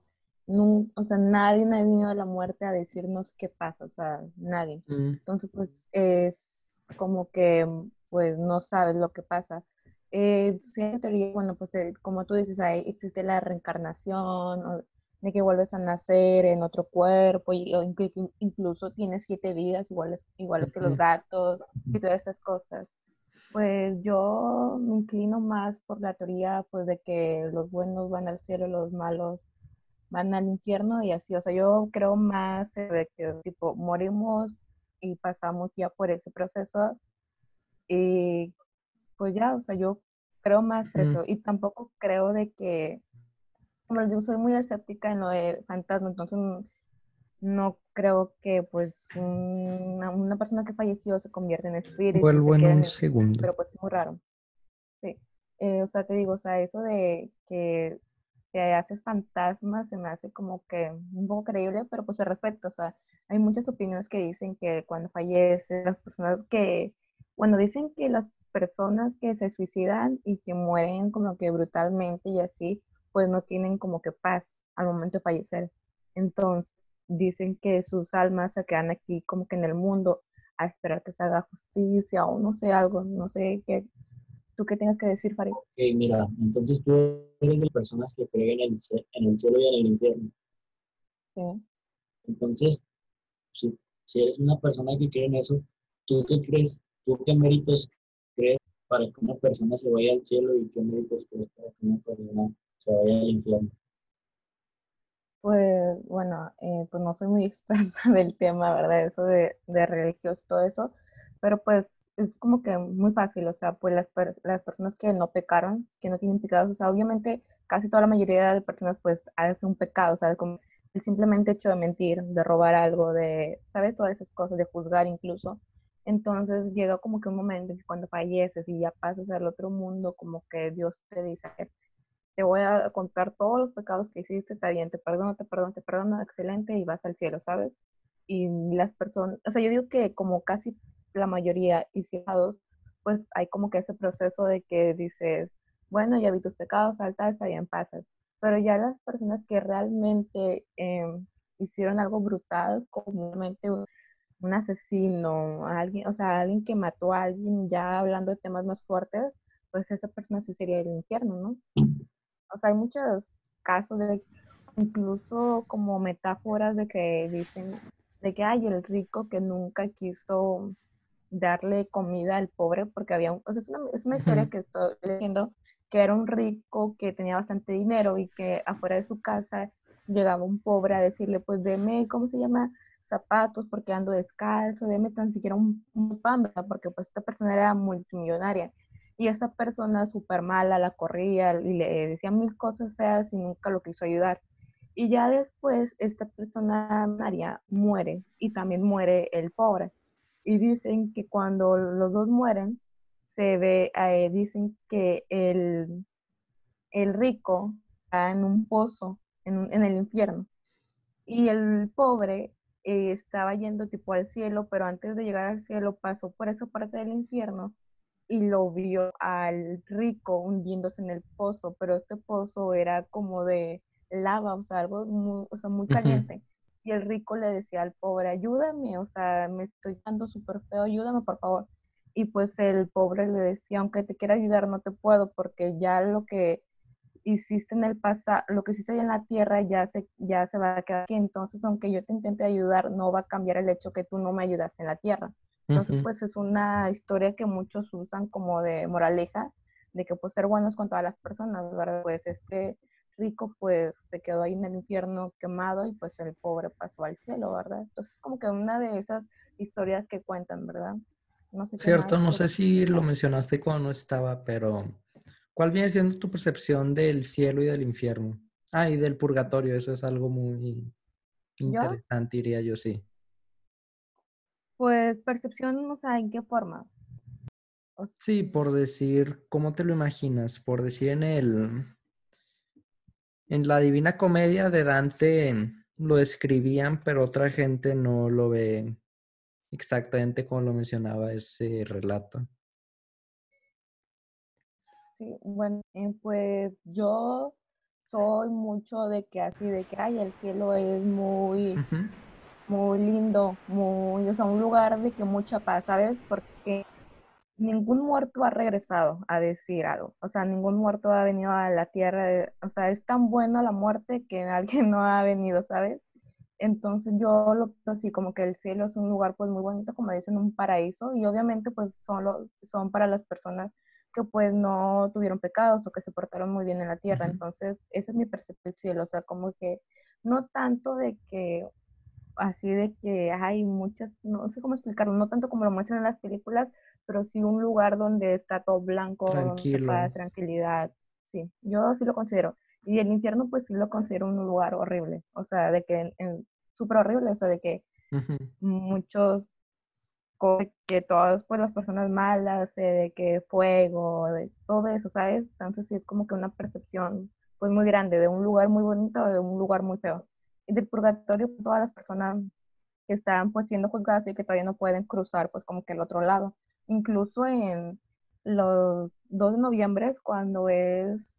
no, o sea, nadie ha venido de la muerte a decirnos qué pasa, o sea, nadie. Mm. Entonces, pues es como que, pues no sabes lo que pasa. Eh, hay teoría, bueno, pues eh, como tú dices, ahí existe la reencarnación, de que vuelves a nacer en otro cuerpo, y, o incluso tienes siete vidas iguales, iguales que los gatos, y todas estas cosas. Pues yo me inclino más por la teoría pues de que los buenos van al cielo, los malos van al infierno y así, o sea, yo creo más de que tipo morimos y pasamos ya por ese proceso y pues ya, o sea, yo creo más eso y tampoco creo de que, como digo, soy muy escéptica en lo de fantasma, entonces no creo que pues una, persona que falleció se convierta en espíritu. Vuelvo en un segundo. Pero pues es muy raro. Sí. Eh, o sea, te digo, o sea, eso de que te haces fantasma se me hace como que un poco creíble, pero pues se respecto. O sea, hay muchas opiniones que dicen que cuando fallece, las personas que, bueno, dicen que las personas que se suicidan y que mueren como que brutalmente y así, pues no tienen como que paz al momento de fallecer. Entonces, dicen que sus almas se quedan aquí como que en el mundo a esperar que se haga justicia o no sé, algo, no sé qué. ¿Tú qué tengas que decir, Farid? Ok, mira, entonces tú eres de personas que creen en el, en el cielo y en el infierno. Sí. Entonces, si, si eres una persona que cree en eso, ¿tú qué crees? ¿Tú qué méritos crees para que una persona se vaya al cielo y qué méritos crees para que una persona se vaya al infierno? Pues bueno, eh, pues no soy muy experta del tema, ¿verdad? Eso de, de religioso, todo eso, pero pues es como que muy fácil, o sea, pues las, las personas que no pecaron, que no tienen pecados, o sea, obviamente casi toda la mayoría de personas pues hace un pecado, o sea, el simplemente hecho de mentir, de robar algo, de, ¿sabes? Todas esas cosas, de juzgar incluso. Entonces llega como que un momento en que cuando falleces y ya pasas al otro mundo, como que Dios te dice, te voy a contar todos los pecados que hiciste, está bien, te perdono, te perdono, te perdono, excelente, y vas al cielo, ¿sabes? Y las personas, o sea, yo digo que como casi la mayoría hicieron, pues hay como que ese proceso de que dices, bueno, ya vi tus pecados, salta, está bien, pasas. Pero ya las personas que realmente em, hicieron algo brutal, comúnmente un, un asesino, alguien, o sea, alguien que mató a alguien, ya hablando de temas más fuertes, pues esa persona sí sería el infierno, ¿no? o sea, hay muchos casos de incluso como metáforas de que dicen de que hay el rico que nunca quiso darle comida al pobre porque había un, o sea, es una, es una historia que estoy leyendo que era un rico que tenía bastante dinero y que afuera de su casa llegaba un pobre a decirle pues deme, ¿cómo se llama? zapatos porque ando descalzo, deme tan siquiera un, un pan, porque pues esta persona era multimillonaria y esa persona súper mala la corría y le decía mil cosas feas y nunca lo quiso ayudar. Y ya después esta persona, María, muere y también muere el pobre. Y dicen que cuando los dos mueren, se ve, eh, dicen que el, el rico está en un pozo, en, en el infierno. Y el pobre eh, estaba yendo tipo al cielo, pero antes de llegar al cielo pasó por esa parte del infierno y lo vio al rico hundiéndose en el pozo, pero este pozo era como de lava, o sea, algo muy, o sea, muy caliente. Y el rico le decía al pobre, ayúdame, o sea, me estoy dando súper feo, ayúdame por favor. Y pues el pobre le decía, aunque te quiera ayudar, no te puedo, porque ya lo que hiciste en el pasado, lo que hiciste en la tierra ya se, ya se va a quedar aquí. Entonces, aunque yo te intente ayudar, no va a cambiar el hecho que tú no me ayudaste en la tierra. Entonces, pues es una historia que muchos usan como de moraleja, de que pues ser buenos con todas las personas, ¿verdad? Pues este rico pues se quedó ahí en el infierno quemado y pues el pobre pasó al cielo, ¿verdad? Entonces, como que una de esas historias que cuentan, ¿verdad? No sé Cierto, no sé si lo mencionaste cuando no estaba, pero ¿cuál viene siendo tu percepción del cielo y del infierno? Ah, y del purgatorio, eso es algo muy interesante, diría yo, sí. Pues percepción, no sé, ¿en qué forma? Sí, por decir, ¿cómo te lo imaginas? Por decir en el, en la Divina Comedia de Dante lo escribían, pero otra gente no lo ve exactamente como lo mencionaba ese relato. Sí, bueno, eh, pues yo soy mucho de que así, de que, ay, el cielo es muy, muy lindo, muy, o sea, un lugar de que mucha paz, ¿sabes? Porque ningún muerto ha regresado a decir algo, o sea, ningún muerto ha venido a la tierra, o sea, es tan bueno la muerte que alguien no ha venido, ¿sabes? Entonces yo lo así como que el cielo es un lugar pues muy bonito, como dicen, un paraíso y obviamente pues son, son para las personas que pues no tuvieron pecados o que se portaron muy bien en la tierra. Entonces esa es mi percepción del cielo, o sea, como que no tanto de que así de que hay muchas, no sé cómo explicarlo, no tanto como lo muestran en las películas, pero sí un lugar donde está todo blanco, Tranquilo. donde tranquilidad. Sí, yo sí lo considero. Y el infierno, pues sí lo considero un lugar horrible. O sea, de que, súper horrible, o sea, de que muchos, que todas pues las personas malas, eh, de que fuego, de todo eso, ¿sabes? Entonces sí es como que una percepción pues muy grande de un lugar muy bonito o de un lugar muy feo. Y del purgatorio, todas las personas que están pues siendo juzgadas y que todavía no pueden cruzar pues como que el otro lado. Incluso en los 2 de noviembre, cuando es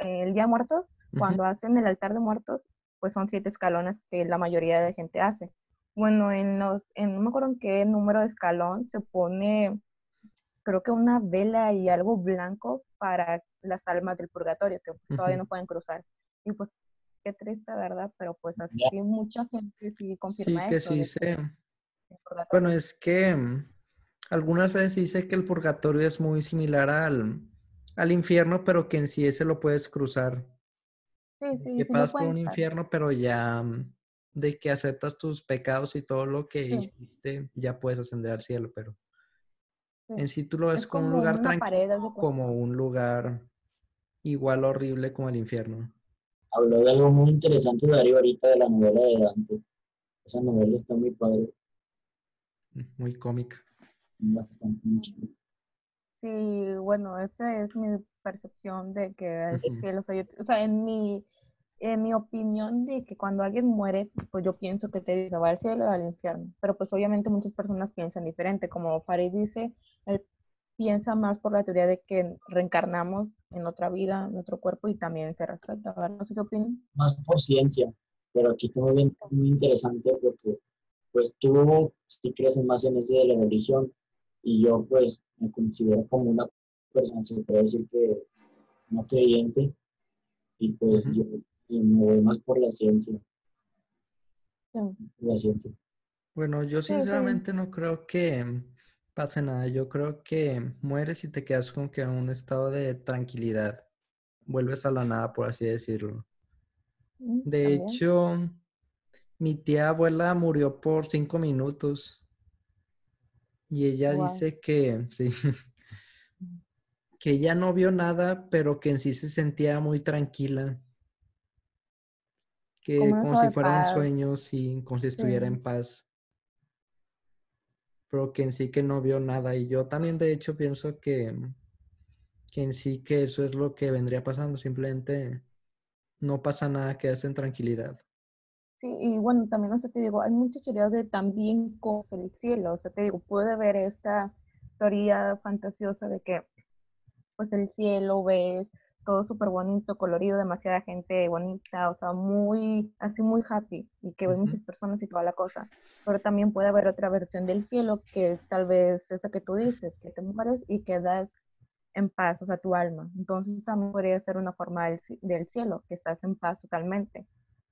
el Día de Muertos, cuando hacen el altar de muertos, pues son siete escalones que la mayoría de gente hace. Bueno, en los, en, no me acuerdo en qué número de escalón se pone, creo que una vela y algo blanco para las almas del purgatorio, que pues, todavía no pueden cruzar. Y pues qué triste, ¿verdad? Pero pues así mucha gente sí confirma sí, que Sí, sí. Bueno, es que mm, algunas veces dice que el purgatorio es muy similar al, al infierno, pero que en sí ese lo puedes cruzar. Sí, sí, que pasas por un infierno, pero ya mm, de que aceptas tus pecados y todo lo que hiciste, ya puedes ascender al cielo, pero en sí tú lo ves como, un lugar tranquilo, como un lugar igual horrible como el infierno. Habló de algo muy interesante Darío ahorita de la novela de Dante. Esa novela está muy padre. Mm, muy cómica. Bastante, muy Sí, bueno, esa es mi percepción de que el cielo, o sea, en mi, en mi opinión de que cuando alguien muere, pues yo pienso que te dice va al cielo o al infierno, pero pues obviamente muchas personas piensan diferente, como Farid dice, él piensa más por la teoría de que reencarnamos en otra vida, en otro cuerpo y también se respeta, ¿verdad? No sé qué opinan. Más por ciencia, pero aquí está muy, bien, muy interesante porque pues tú si crees más en eso de la religión y yo pues me considero como una persona, se puede decir que no creyente, y pues yo me voy más por la ciencia. La ciencia. Bueno, yo sinceramente no creo que pase nada. Yo creo que mueres y te quedas como que en un estado de tranquilidad. Vuelves a la nada, por así decirlo. Mm, de hecho, mi tía abuela murió por cinco minutos y ella dice que, sí, que ella no vio nada, pero que en sí se sentía muy tranquila. Que como, si fuera un sueño, sí, como si estuviera en paz. Pero que en sí que no vio nada. Y yo también, de hecho, pienso que, que en sí que eso es lo que vendría pasando. Simplemente no pasa nada, que en tranquilidad. Sí, y bueno, también, o sea, te digo, hay muchas teorías de también cosas el cielo, o sea, te digo, puede ver esta teoría fantasiosa de que, pues, el cielo ves todo súper bonito, colorido, demasiada gente bonita, o sea, muy, así muy happy, y que ve muchas personas y toda la cosa, pero también puede haber otra versión del cielo que tal vez esa que tú dices, que te mueres y quedas en paz, o sea, tu alma. Entonces también podría ser una forma del, del cielo, que estás en paz totalmente.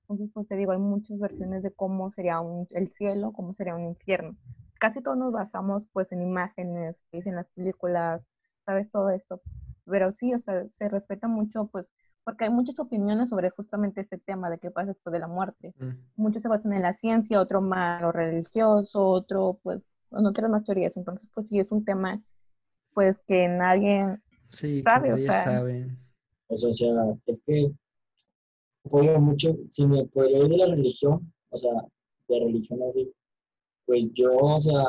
Entonces, pues te digo, hay muchas versiones de cómo sería un, el cielo, cómo sería un infierno. Casi todos nos basamos pues en imágenes, en las películas, sabes, todo esto. Pero sí, o sea, se respeta mucho pues porque hay muchas opiniones sobre justamente este tema de qué pasa después de la muerte. Mm. Muchos se basan en la ciencia, otro más lo religioso, otro pues no otras más teorías. Entonces, pues sí es un tema pues que nadie sabe, o sea, sabe. o sea, es que apoyo mucho, si me podría ir de la religión, o sea, de religión así, pues yo, o sea,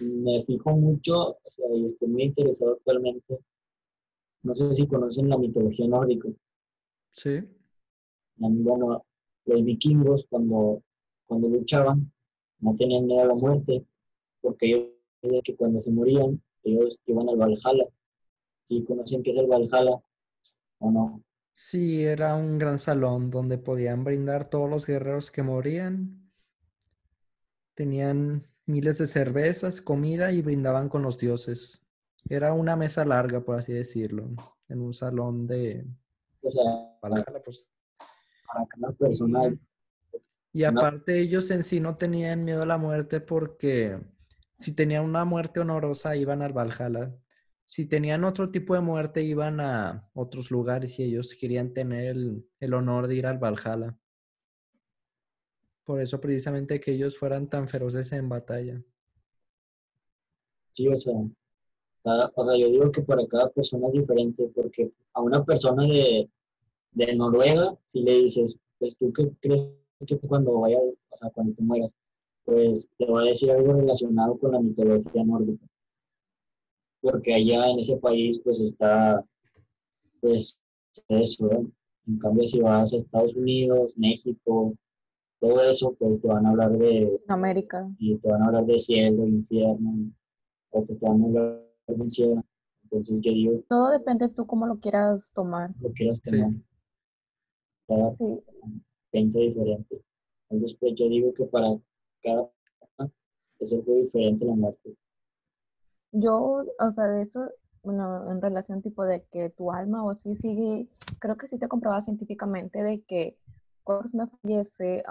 me fijo mucho, o sea, y estoy muy interesado actualmente. No sé si conocen la mitología nórdica. Sí. Bueno, los vikingos cuando, cuando luchaban no tenían miedo a la muerte, porque ellos que cuando se morían, ellos iban al Valhalla. ¿Sí conocen qué es el Valhalla o no? Sí, era un gran salón donde podían brindar todos los guerreros que morían. Tenían miles de cervezas, comida y brindaban con los dioses. Era una mesa larga, por así decirlo, en un salón de, o sea, para, pues. para cada persona. Y aparte ellos en sí no tenían miedo a la muerte porque si tenían una muerte honorosa iban al Valhalla. Si tenían otro tipo de muerte iban a otros lugares y ellos querían tener el, honor de ir al Valhalla. Por eso precisamente que ellos fueran tan feroces en batalla. Sí, o sea, o sea, yo digo que para cada persona es diferente, porque a una persona de, de Noruega, si le dices, pues tú qué crees que cuando vaya, o sea, cuando te mueras, pues te va a decir algo relacionado con la mitología nórdica. Porque allá en ese país, pues está, pues eso, ¿eh? En cambio, si vas a Estados Unidos, México, todo eso, pues te van a hablar de... América. Y te van a hablar de cielo, infierno, o te van a hablar de cielo. Entonces yo digo... Todo depende de tú cómo lo quieras tomar. Lo quieras tomar cada sí. piensa diferente. Entonces, pues yo digo que para cada persona es algo diferente la muerte. Yo, o sea, de eso, bueno, en relación tipo de que tu alma o sí sigue, creo que sí te comprobaba científicamente de que cuando una persona fallece,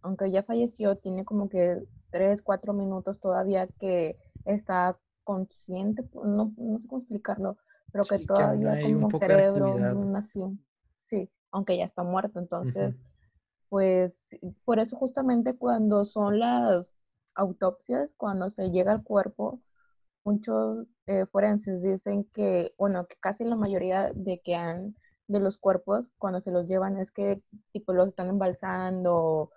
aunque, ya falleció, tiene como que tres, cuatro minutos todavía que está consciente, no, no sé cómo explicarlo, pero que todavía como cerebro, nació. Sí, aunque ya está muerto. Entonces, pues por eso justamente cuando son las autopsias, cuando se llega al cuerpo, muchos eh, forenses dicen que, bueno, que casi la mayoría de que han de los cuerpos cuando se los llevan es que tipo los están embalsando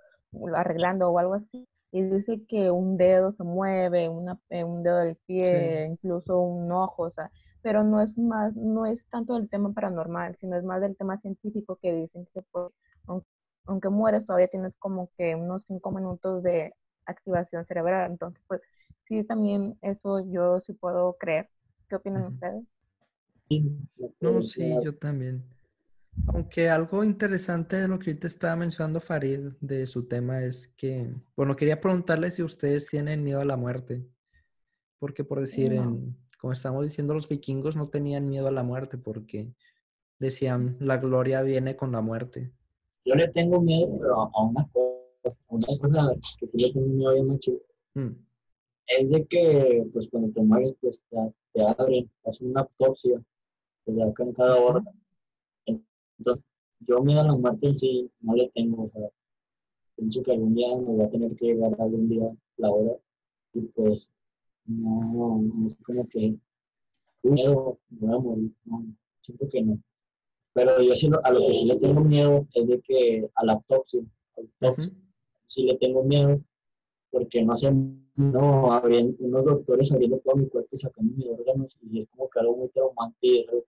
arreglando o algo así y dice que un dedo se mueve, una, eh, un dedo del pie, incluso un ojo, o sea, pero no es más, no es tanto del tema paranormal, sino es más del tema científico que dicen que pues, aunque, mueres todavía tienes como que unos cinco minutos de activación cerebral, entonces pues sí también eso yo sí puedo creer. ¿Qué opinan ustedes? No, sí, yo también. Aunque algo interesante de lo que ahorita estaba mencionando Farid de su tema es que, bueno, quería preguntarle si ustedes tienen miedo a la muerte. Porque por decir, en, como estamos diciendo, los vikingos no tenían miedo a la muerte porque decían, la gloria viene con la muerte. Yo le tengo miedo, pero a una cosa, una cosa que sí le tengo miedo a mucho, mm. Es de que, pues, cuando te mueres, pues, te, abren, hacen una autopsia, te sacan cada hora. Entonces, yo miedo a la muerte en sí no le tengo, o sea, pienso que algún día me va a tener que llegar algún día la hora y pues no, no es como que miedo, voy a morir, no, siento que no. Pero yo sí, a lo que sí le tengo miedo es de que a la autopsia, sí le tengo miedo porque no sé, no, habrían unos doctores abriendo todo mi cuerpo y sacando mis órganos y es como que algo muy traumante y algo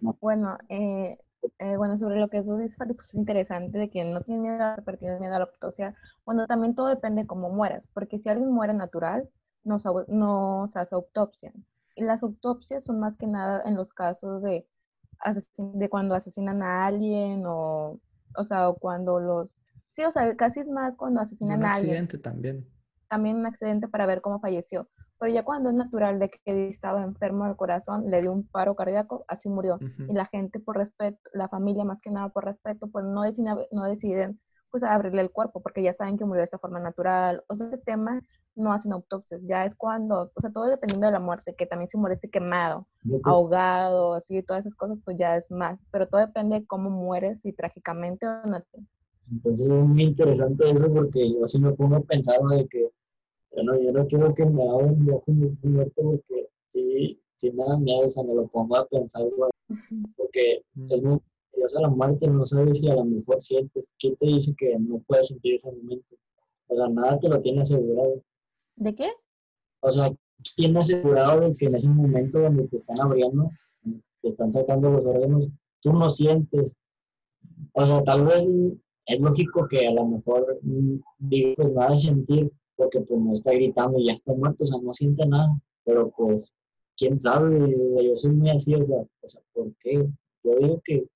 no. Bueno, eh, eh, bueno, sobre lo que tú dices, pues es interesante de que no tiene miedo, tiene miedo a la autopsia. Bueno, también todo depende de cómo mueras, porque si alguien muere natural, no se hace autopsia. Y las autopsias son más que nada en los casos de, de cuando asesinan a alguien o, o sea, o cuando los... Sí, o sea, casi es más cuando asesinan a alguien. Un accidente también. También un accidente para ver cómo falleció. Pero ya cuando es natural de que estaba enfermo del corazón, le dio un paro cardíaco, así murió. Y la gente por respeto, la familia más que nada por respeto, pues no deciden, no deciden pues abrirle el cuerpo porque ya saben que murió de esta forma natural. O sea, este tema no hacen autopsias, ya es cuando, o sea, todo dependiendo de la muerte, que también si mueriste quemado, ahogado, así, todas esas cosas, pues ya es más. Pero todo depende de cómo mueres, si trágicamente o no. Entonces es muy interesante eso porque yo sí me pongo a pensar de que, bueno, yo no quiero que me hagan yo con mi muerto porque sí, sí me da miedo, o sea, me lo pongo a pensar, güey, porque es muy peligrosa la muerte, no sabes si a lo mejor sientes, ¿quién te dice que no puedes sentir ese momento? O sea, nada te lo tiene asegurado. ¿De qué? O sea, ¿quién ha asegurado de que en ese momento donde te están abriendo, te están sacando los órganos, tú no sientes? O sea, tal vez es lógico que a lo mejor mm, digo, pues nada de sentir, porque pues no está gritando y ya está muerto, o sea, no siente nada, pero pues, quién sabe, yo soy muy así, o sea, o sea, ¿por qué? Yo digo que,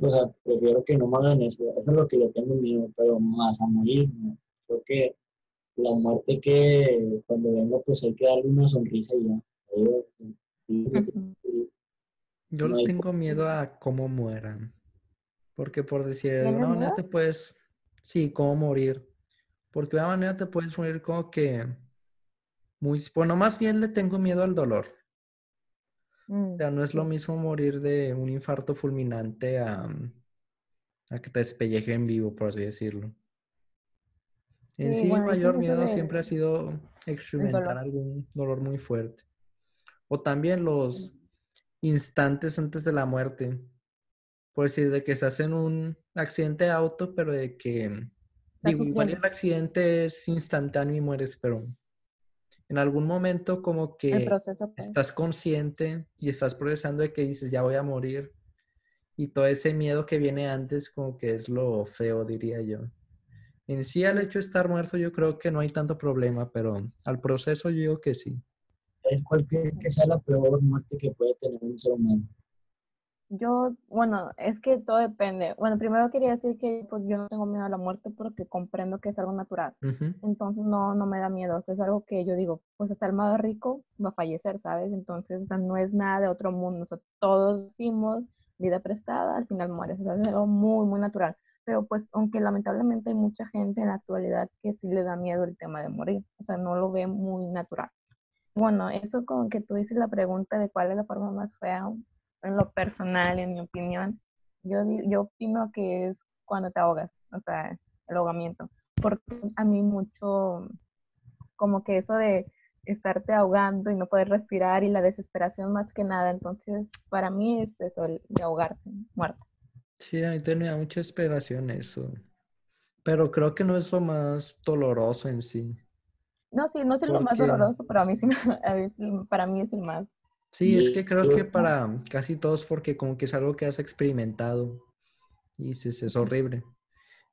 o sea, prefiero que no me hagan eso, eso es lo que le tengo miedo, pero más a morir, no. creo que la muerte que cuando venga pues hay que darle una sonrisa y ya. Yo, Yo le tengo miedo a cómo mueran. Porque por decir, de ¿Tienes una manera miedo? te puedes, sí, cómo morir. Porque de una manera te puedes morir como que muy, bueno, más bien le tengo miedo al dolor. Mm, O sea, no es lo mismo morir de un infarto fulminante a, a que te despelleje en vivo, por así decirlo. En Sí, sí, bueno, mayor miedo de- siempre ha sido experimentar algún dolor muy fuerte. O también los instantes antes de la muerte. Por decir, de que estás en un accidente de auto, pero de que, digo, igual el accidente es instantáneo y mueres, pero en algún momento como que proceso, pues. estás consciente y estás procesando de que dices, ya voy a morir. Y todo ese miedo que viene antes como que es lo feo, diría yo. En sí, al hecho de estar muerto, yo creo que no hay tanto problema, pero al proceso yo digo que sí. ¿Sabes cuál crees que sea la peor muerte que puede tener un ser humano? Yo, bueno, es que todo depende. Bueno, primero quería decir que pues yo no tengo miedo a la muerte porque comprendo que es algo natural. Entonces no, no me da miedo. O sea, es algo que yo digo, pues hasta el más rico va a fallecer, ¿sabes? Entonces, o sea, no es nada de otro mundo. O sea, todos hicimos vida prestada, al final mueres. O sea, es algo muy, muy natural. Pero pues, aunque lamentablemente hay mucha gente en la actualidad que sí le da miedo el tema de morir. O sea, no lo ve muy natural. Bueno, eso como que tú dices la pregunta de cuál es la forma más fea, en lo personal, en mi opinión, yo, yo opino que es cuando te ahogas, o sea, el ahogamiento. Porque a mí mucho, como que eso de estarte ahogando y no poder respirar y la desesperación más que nada, entonces para mí es eso, el de ahogarte, muerto. Sí, a mí tenía mucha esperación eso. Pero creo que no es lo más doloroso en sí. No, sí, no es lo más doloroso, pero a mí sí, a mí sí- para mí es el más. Sí, es que creo que para casi todos, porque como que es algo que has experimentado y dices, es horrible.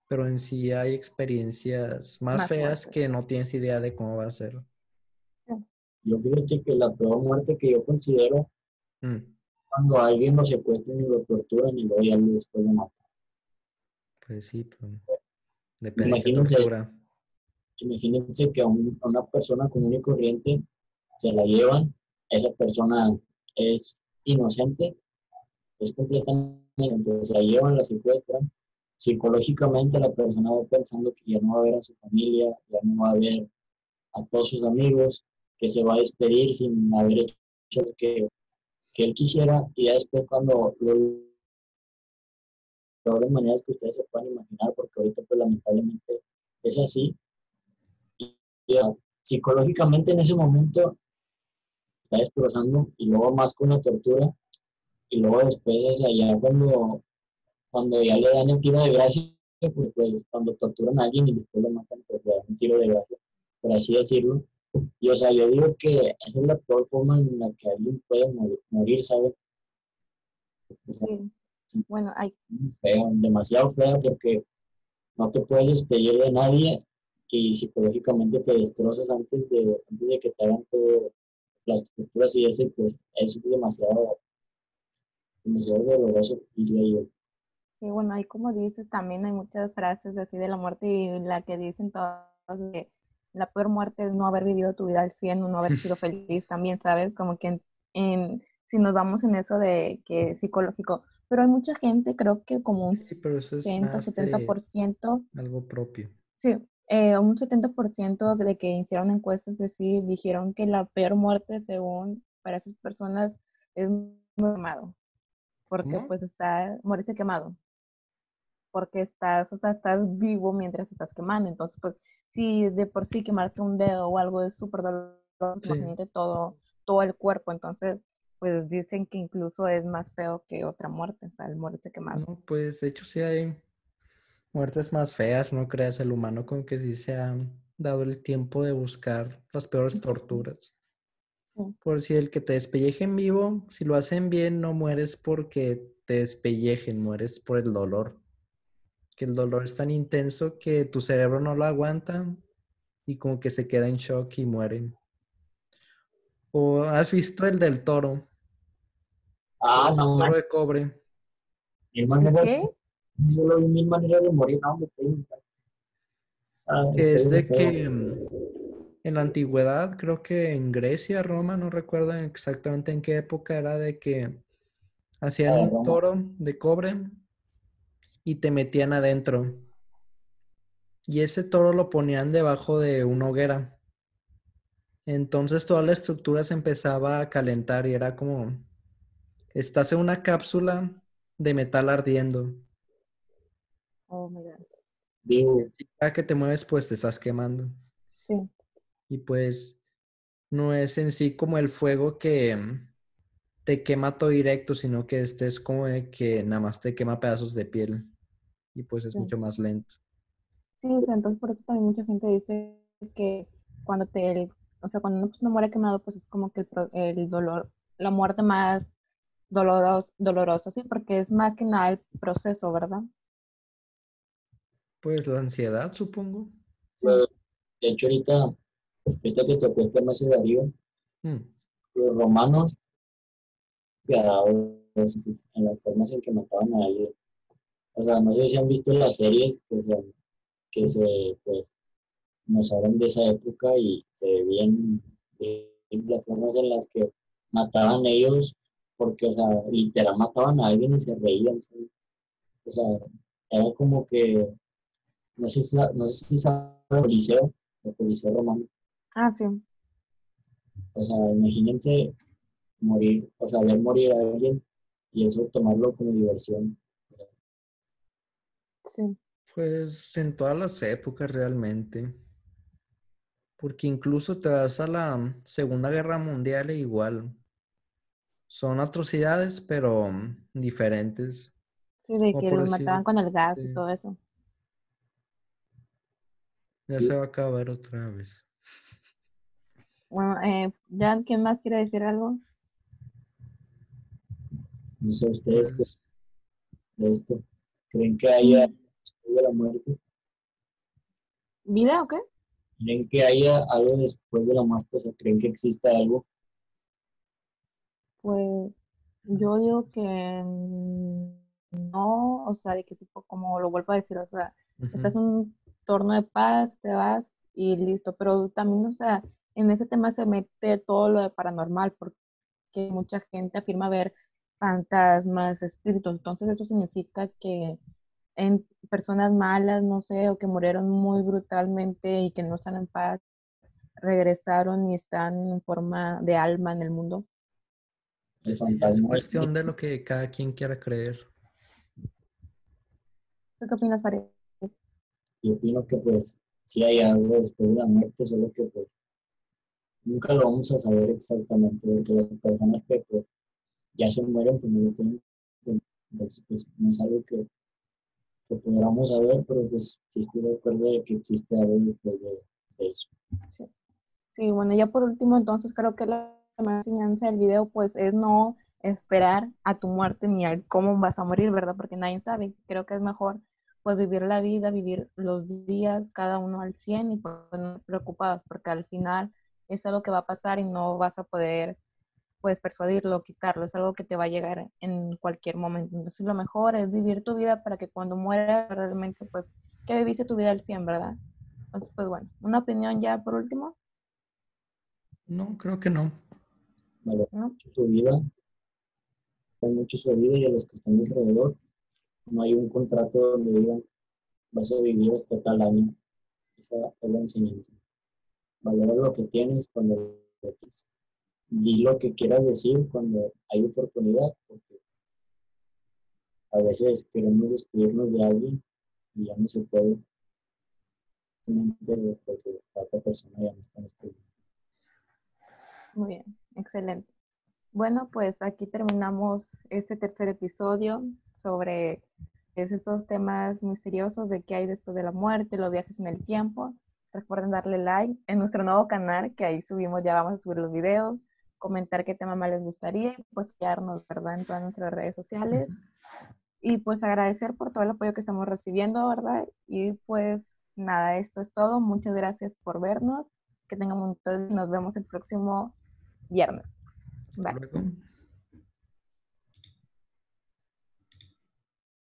Pero en sí hay experiencias más Más feas que no tienes idea de cómo va a ser. Yo fíjate que la peor muerte que yo considero Mm, cuando a alguien lo secuestran y lo torturan y luego ya después de matar. Pues sí, pues, depende de Imagínense. tortura. Imagínense que a, un- a una persona común y corriente se la llevan, esa persona es inocente, es completamente, se la llevan, la secuestran, psicológicamente la persona va pensando que ya no va a ver a su familia, ya no va a ver a todos sus amigos, que se va a despedir sin haber hecho lo que, que él quisiera, y ya después cuando lo peores maneras que ustedes se puedan imaginar, porque ahorita pues lamentablemente es así, y, y, ah, psicológicamente en ese momento está destrozando y luego más con la tortura y luego después, o sea, ya cuando, cuando ya le dan el tiro de gracia, pues, pues cuando torturan a alguien y después lo matan, pues le dan un tiro de gracia, por así decirlo. Y o sea, yo digo que esa es la peor forma en la que alguien puede morir, morir ¿sabes? O sea, Sí. Bueno, hay, feo, demasiado feo porque no te puedes despedir de nadie y psicológicamente te destrozas antes de, antes de que te hagan todo las torturas y eso, pues eso es demasiado, demasiado doloroso, diría yo. Sí, bueno, ahí como dices, también hay muchas frases así de la muerte y la que dicen todos de la peor muerte es no haber vivido tu vida al 100 o no haber sido feliz también, ¿sabes? Como que en, en, si nos vamos en eso de que psicológico, pero hay mucha gente, creo que como un Sí, pero eso es 60, más de 70%, algo propio. sí, eh, un 70% de que hicieron encuestas así, dijeron que la peor muerte según para esas personas es quemado, porque ¿Cómo? pues está, morirse quemado, porque estás, o sea, estás vivo mientras estás quemando, entonces pues si de por sí quemarte un dedo o algo es súper doloroso, Sí. todo, todo el cuerpo, entonces pues dicen que incluso es más feo que otra muerte, o sea, el morirse quemado. No, pues de hecho sí hay muertes más feas, no creas, el humano como que sí se ha dado el tiempo de buscar las peores torturas. Sí. Por si el que te despellejen vivo, si lo hacen bien, no mueres porque te despellejen, mueres por el dolor. Que el dolor es tan intenso que tu cerebro no lo aguanta y como que se queda en shock y muere. ¿O has visto el del toro? Ah, El no, toro man, de cobre. ¿Qué? Yo lo vi mil maneras de morir, no, me. Ah, Que es de que mm, en la antigüedad, creo que en Grecia, Roma, no recuerdo exactamente en qué época era de que hacían Ah, un toro de cobre y te metían adentro. Y ese toro lo ponían debajo de una hoguera. Entonces toda la estructura se empezaba a calentar y era como, estás en una cápsula de metal ardiendo. Oh my God. Digo, Cada que te mueves, pues te estás quemando. Sí, Y pues no es en sí como el fuego que mm, te quema todo directo, sino que este es como de que nada más te quema pedazos de piel. Y pues es Sí. mucho más lento. sí, entonces por eso también mucha gente dice que cuando te, o sea, cuando una persona muere quemado, pues es como que el, el dolor, la muerte más dolorosa, dolorosa, sí, porque es más que nada el proceso, ¿verdad? Pues la ansiedad, supongo. pues, de hecho, ahorita, ahorita que tocó el tema ese de Darío, Mm, los romanos, piadados en las formas en que mataban a alguien. O sea, no sé si han visto las series que se, que se pues, nos hablan de esa época y se eh, las formas en las que mataban ellos, porque, o sea, literal mataban a alguien y se reían. O sea, era como que, no sé si, no sé si saben el Coliseo, el Coliseo romano. Ah, sí, O sea, imagínense morir, o sea, ver morir a alguien y eso tomarlo como diversión. sí, Pues en todas las épocas realmente. Porque incluso te vas a la Segunda Guerra Mundial e igual. Son atrocidades, pero mm, diferentes. sí, de que los mataban con el gas y todo eso. Ya Sí. se va a acabar otra vez. Bueno, eh, ¿ya quién más quiere decir algo? No sé ustedes qué Pues, de esto. ¿Creen que haya Mm, después de la muerte? ¿Vida o qué? ¿Creen que haya algo después de la muerte? O sea, ¿creen que exista algo? Pues yo digo que mm, no, o sea, de que tipo, como lo vuelvo a decir, o sea, estás ujú. en un torno de paz, te vas y listo, pero también, o sea, en ese tema se mete todo lo de paranormal, porque mucha gente afirma ver fantasmas, espíritus, entonces eso significa que en personas malas, no sé, o que murieron muy brutalmente y que no están en paz, regresaron y están en forma de alma en el mundo. Es cuestión de lo que cada quien quiera creer. ¿Tú qué opinas, Farid? Yo opino que pues sí hay algo después de la muerte, solo que pues nunca lo vamos a saber exactamente, porque las personas que pues ya se mueren, pues no lo pueden, pues, pues no es algo que, que podamos saber, pero pues sí estoy de acuerdo de que existe algo después de, eso. Sí. Sí, bueno, ya por último, entonces creo que la enseñanza del video, pues, es no esperar a tu muerte ni al cómo vas a morir, ¿verdad? Porque nadie sabe. Creo que es mejor, pues, vivir la vida, vivir los días, cada uno al 100 y pues no preocupados, porque al final es algo que va a pasar y no vas a poder, pues, persuadirlo o quitarlo. Es algo que te va a llegar en cualquier momento. Entonces, lo mejor es vivir tu vida para que cuando mueras, realmente, pues, que viviste tu vida al 100, ¿verdad? Entonces, pues bueno, una opinión ya por último. No, creo que no. Valora ¿no? mucho su vida, mucho su vida y a los que están alrededor. No hay un contrato donde digan vas a vivir hasta tal año. Esa es la enseñanza. Valora lo que tienes cuando lo tienes. Di lo que quieras decir cuando hay oportunidad, porque a veces queremos despedirnos de alguien y ya no se puede. Porque la otra persona ya no está en este. Muy bien, excelente. Bueno, pues aquí terminamos este tercer episodio sobre es estos temas misteriosos de qué hay después de la muerte, los viajes en el tiempo. Recuerden darle like en nuestro nuevo canal, que ahí subimos, ya vamos a subir los videos, comentar qué tema más les gustaría, y pues quedarnos, ¿verdad? En todas nuestras redes sociales. Y pues agradecer por todo el apoyo que estamos recibiendo, ¿verdad? Y pues nada, esto es todo. Muchas gracias por vernos. Que tengan un montón. Nos vemos el próximo viernes. Bye. Luego.